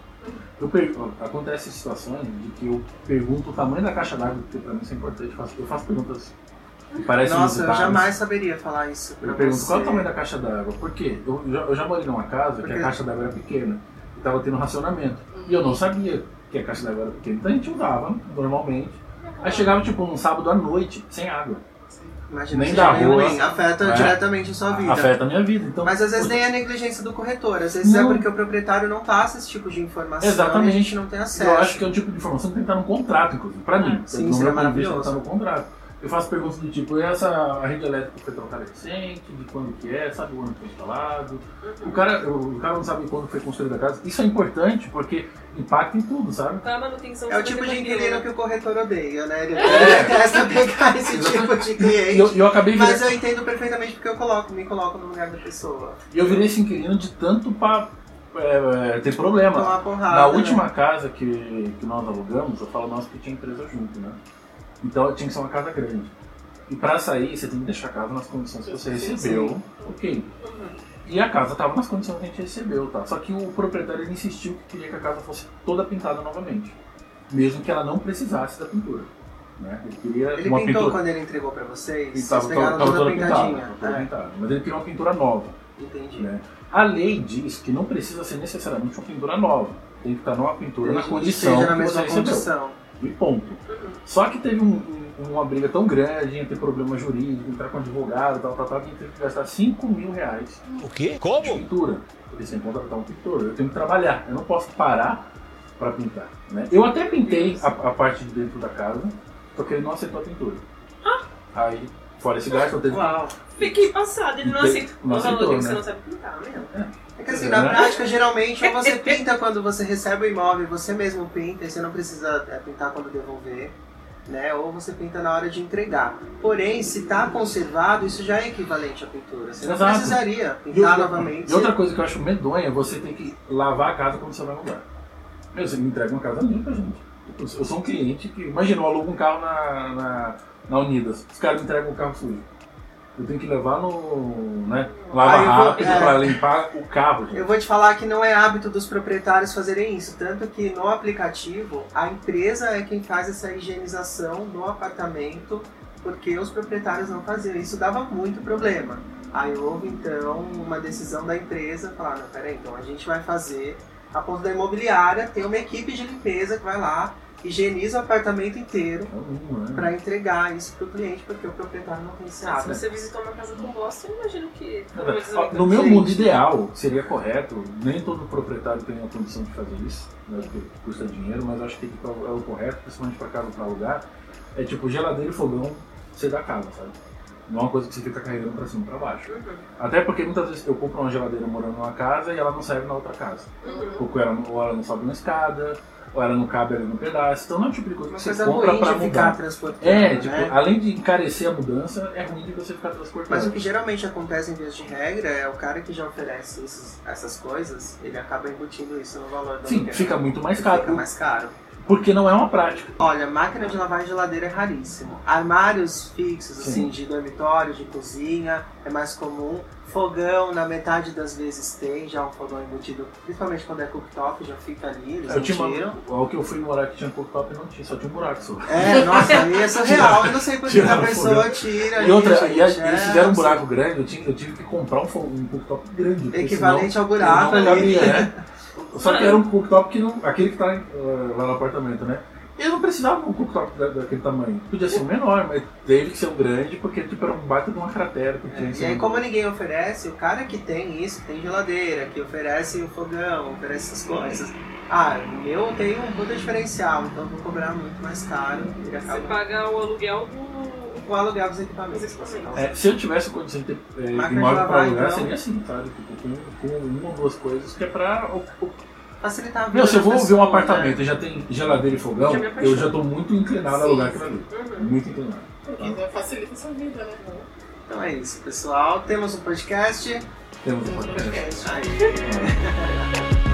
Eu per... Acontece situações de que eu pergunto o tamanho da caixa d'água, porque pra mim isso é importante. Eu faço, eu faço perguntas que parecem Nossa, eu jamais saberia falar isso pra Eu pergunto você. qual é o tamanho da caixa d'água. Por quê? Eu já, eu já morei numa casa que a caixa d'água era pequena e tava tendo racionamento. E eu não sabia que a caixa d'água era pequena. Então a gente usava normalmente. Aí chegava tipo num sábado à noite, sem água. Imagina, Nem da rua, nem, afeta né? diretamente a sua vida. Afeta a minha vida. Então, Mas às vezes nem é negligência do corretor, às vezes Não. é porque o proprietário não passa esse tipo de informação Exatamente. e a gente não tem acesso. Eu acho que é o tipo de informação que tem que estar no contrato, inclusive. Pra mim. sim, no seria meu ponto de vista, maravilhoso. Tá no contrato. Eu faço perguntas do tipo, e essa a rede elétrica foi trocada recente, de quando que é, sabe o ano que foi instalado. O cara, o cara não sabe quando foi construída a casa. Isso é importante porque impacta em tudo, sabe? Pra manutenção É o tipo de inquilino tranquilo. que o corretor odeia, né? Ele detesta pegar esse tipo de cliente. eu, eu acabei Mas eu entendo perfeitamente porque eu coloco, me coloco no lugar da pessoa. e eu virei esse inquilino de tanto pra é, ter problema. Tomar porrada. Na né? última casa que, que nós alugamos, eu falo nossa que tinha empresa junto, né? Então tinha que ser uma casa grande. E pra sair, você tem que deixar a casa nas condições que você recebeu. sim. Ok. E a casa tava nas condições que a gente recebeu, tá? Só que o proprietário ele insistiu que queria que a casa fosse toda pintada novamente. Mesmo que ela não precisasse da pintura. Né? Ele queria Ele uma pintou pintura. quando ele entregou pra vocês? E Vocês pegaram tava toda, pintada. pintadinha. tava toda É, pintada. Mas ele queria uma pintura nova. entendi. Né? A lei diz que não precisa ser necessariamente uma pintura nova. Tem que estar numa pintura na Desde que condição esteja na que mesma você recebeu. E ponto. Só que teve um- um- uma briga tão grande, ia ter problema jurídico, entrar com advogado, tal, tal, tal, que a gente teve que gastar 5 mil reais O quê? de Como? pintura. Porque sem contratar um pintor, eu tenho que trabalhar, eu não posso parar para pintar. Né? Eu até pintei a, a parte de dentro da casa, só que ele não aceitou a pintura. Aí, fora esse gasto, eu teve Uau. Fiquei passada, ele não Não aceita. aceitou, Falou que né? você não sabe pintar, meu. É que assim, É, na né? prática, geralmente, ou você pinta quando você recebe o imóvel, você mesmo pinta, e você não precisa é, pintar quando devolver. né? Ou você pinta na hora de entregar. Porém, se está conservado, isso já é equivalente à pintura. Você não Exato. precisaria E pintar outra- novamente. E outra coisa que eu acho medonha é você ter que lavar a casa quando você vai mudar. Meu, você me entrega uma casa limpa, gente. Eu sou um cliente que. Imagina, eu alugo um carro na, na, na Unidas. Os caras me entregam um carro sujo. Eu tenho que levar no. né? Lava Ah, vou- rápido é. pra limpar o carro, gente. Eu vou te falar que não é hábito dos proprietários fazerem isso, tanto que no aplicativo a empresa é quem faz essa higienização no apartamento, porque os proprietários não faziam. Isso dava muito problema. Aí houve então uma decisão da empresa, falar, não, peraí, então a gente vai fazer a ponto da imobiliária, tem uma equipe de limpeza que vai lá, higieniza o apartamento inteiro mínimo, né? para entregar isso pro cliente, porque o proprietário não tem esse Se hábito. você visitou uma casa com bosta, eu imagino que. No meu Gente. mundo ideal, seria correto, nem todo proprietário tem a condição de fazer isso, né, porque custa dinheiro, mas acho que é o correto, principalmente para casa para alugar, é tipo geladeira e fogão ser da casa, sabe? Não é uma coisa que você fica carregando para cima e para baixo. Uhum, Até porque muitas vezes eu compro uma geladeira morando numa casa e ela não serve na outra casa. uhum. Porque ela, ou ela não sobe na escada, ou ela não cabe ali no pedaço. Então não é o tipo de coisa que você compra para mudar. transportando, É, tipo, né? além de encarecer a mudança, é ruim de você ficar transportando. Mas o que geralmente acontece em vez de regra é o cara que já oferece esses- essas coisas, ele acaba embutindo isso no valor do Sim, aluguel. fica muito mais Fica caro. mais caro. Porque não é uma prática. Olha, máquina de lavar geladeira é raríssimo. Armários fixos, Sim. assim, de dormitório, de cozinha, é mais comum. Fogão, na metade das vezes tem já um fogão embutido, principalmente quando é cooktop, já fica ali, eles Eu tiram. ao que eu fui morar que tinha cooktop não tinha, só tinha um buraco só. É, nossa, aí é surreal, eu não sei por que a pessoa fogão. tira E outra, gente, e a- é, eles fizeram um buraco grande, eu, tinha, eu tive que comprar um, fo- um cooktop grande. Equivalente ao senão buraco ele não ali. cabia, né? Só que era um cooktop que não. aquele que tá eh, lá no apartamento, né? Eu não precisava de um cooktop da- daquele tamanho. Podia ser um menor, mas teve que ser um grande porque tipo, era um baita de uma cratera que tinha É, E aí, como ninguém oferece, o cara que tem isso, tem geladeira, que oferece o fogão, oferece essas coisas. Ah, o meu tem um puta diferencial, então eu vou cobrar muito mais caro e Você acaba paga o aluguel do. O aluguel dos equipamentos. Equipamentos. É, se eu tivesse condição de ter é, imóvel para alugar, então. seria assim, sabe? Tipo, com, com uma ou duas coisas que é o- Facilitar a vida Meu, se eu vou ver um pessoa, apartamento né? e já tem geladeira e fogão, Já eu já tô muito inclinado a Sim, alugar sim. aquilo ali. Uhum. Muito inclinado. Porque facilita a sua vida, né? Então é isso, pessoal. Temos um podcast. Temos um Temos podcast. podcast. Aí.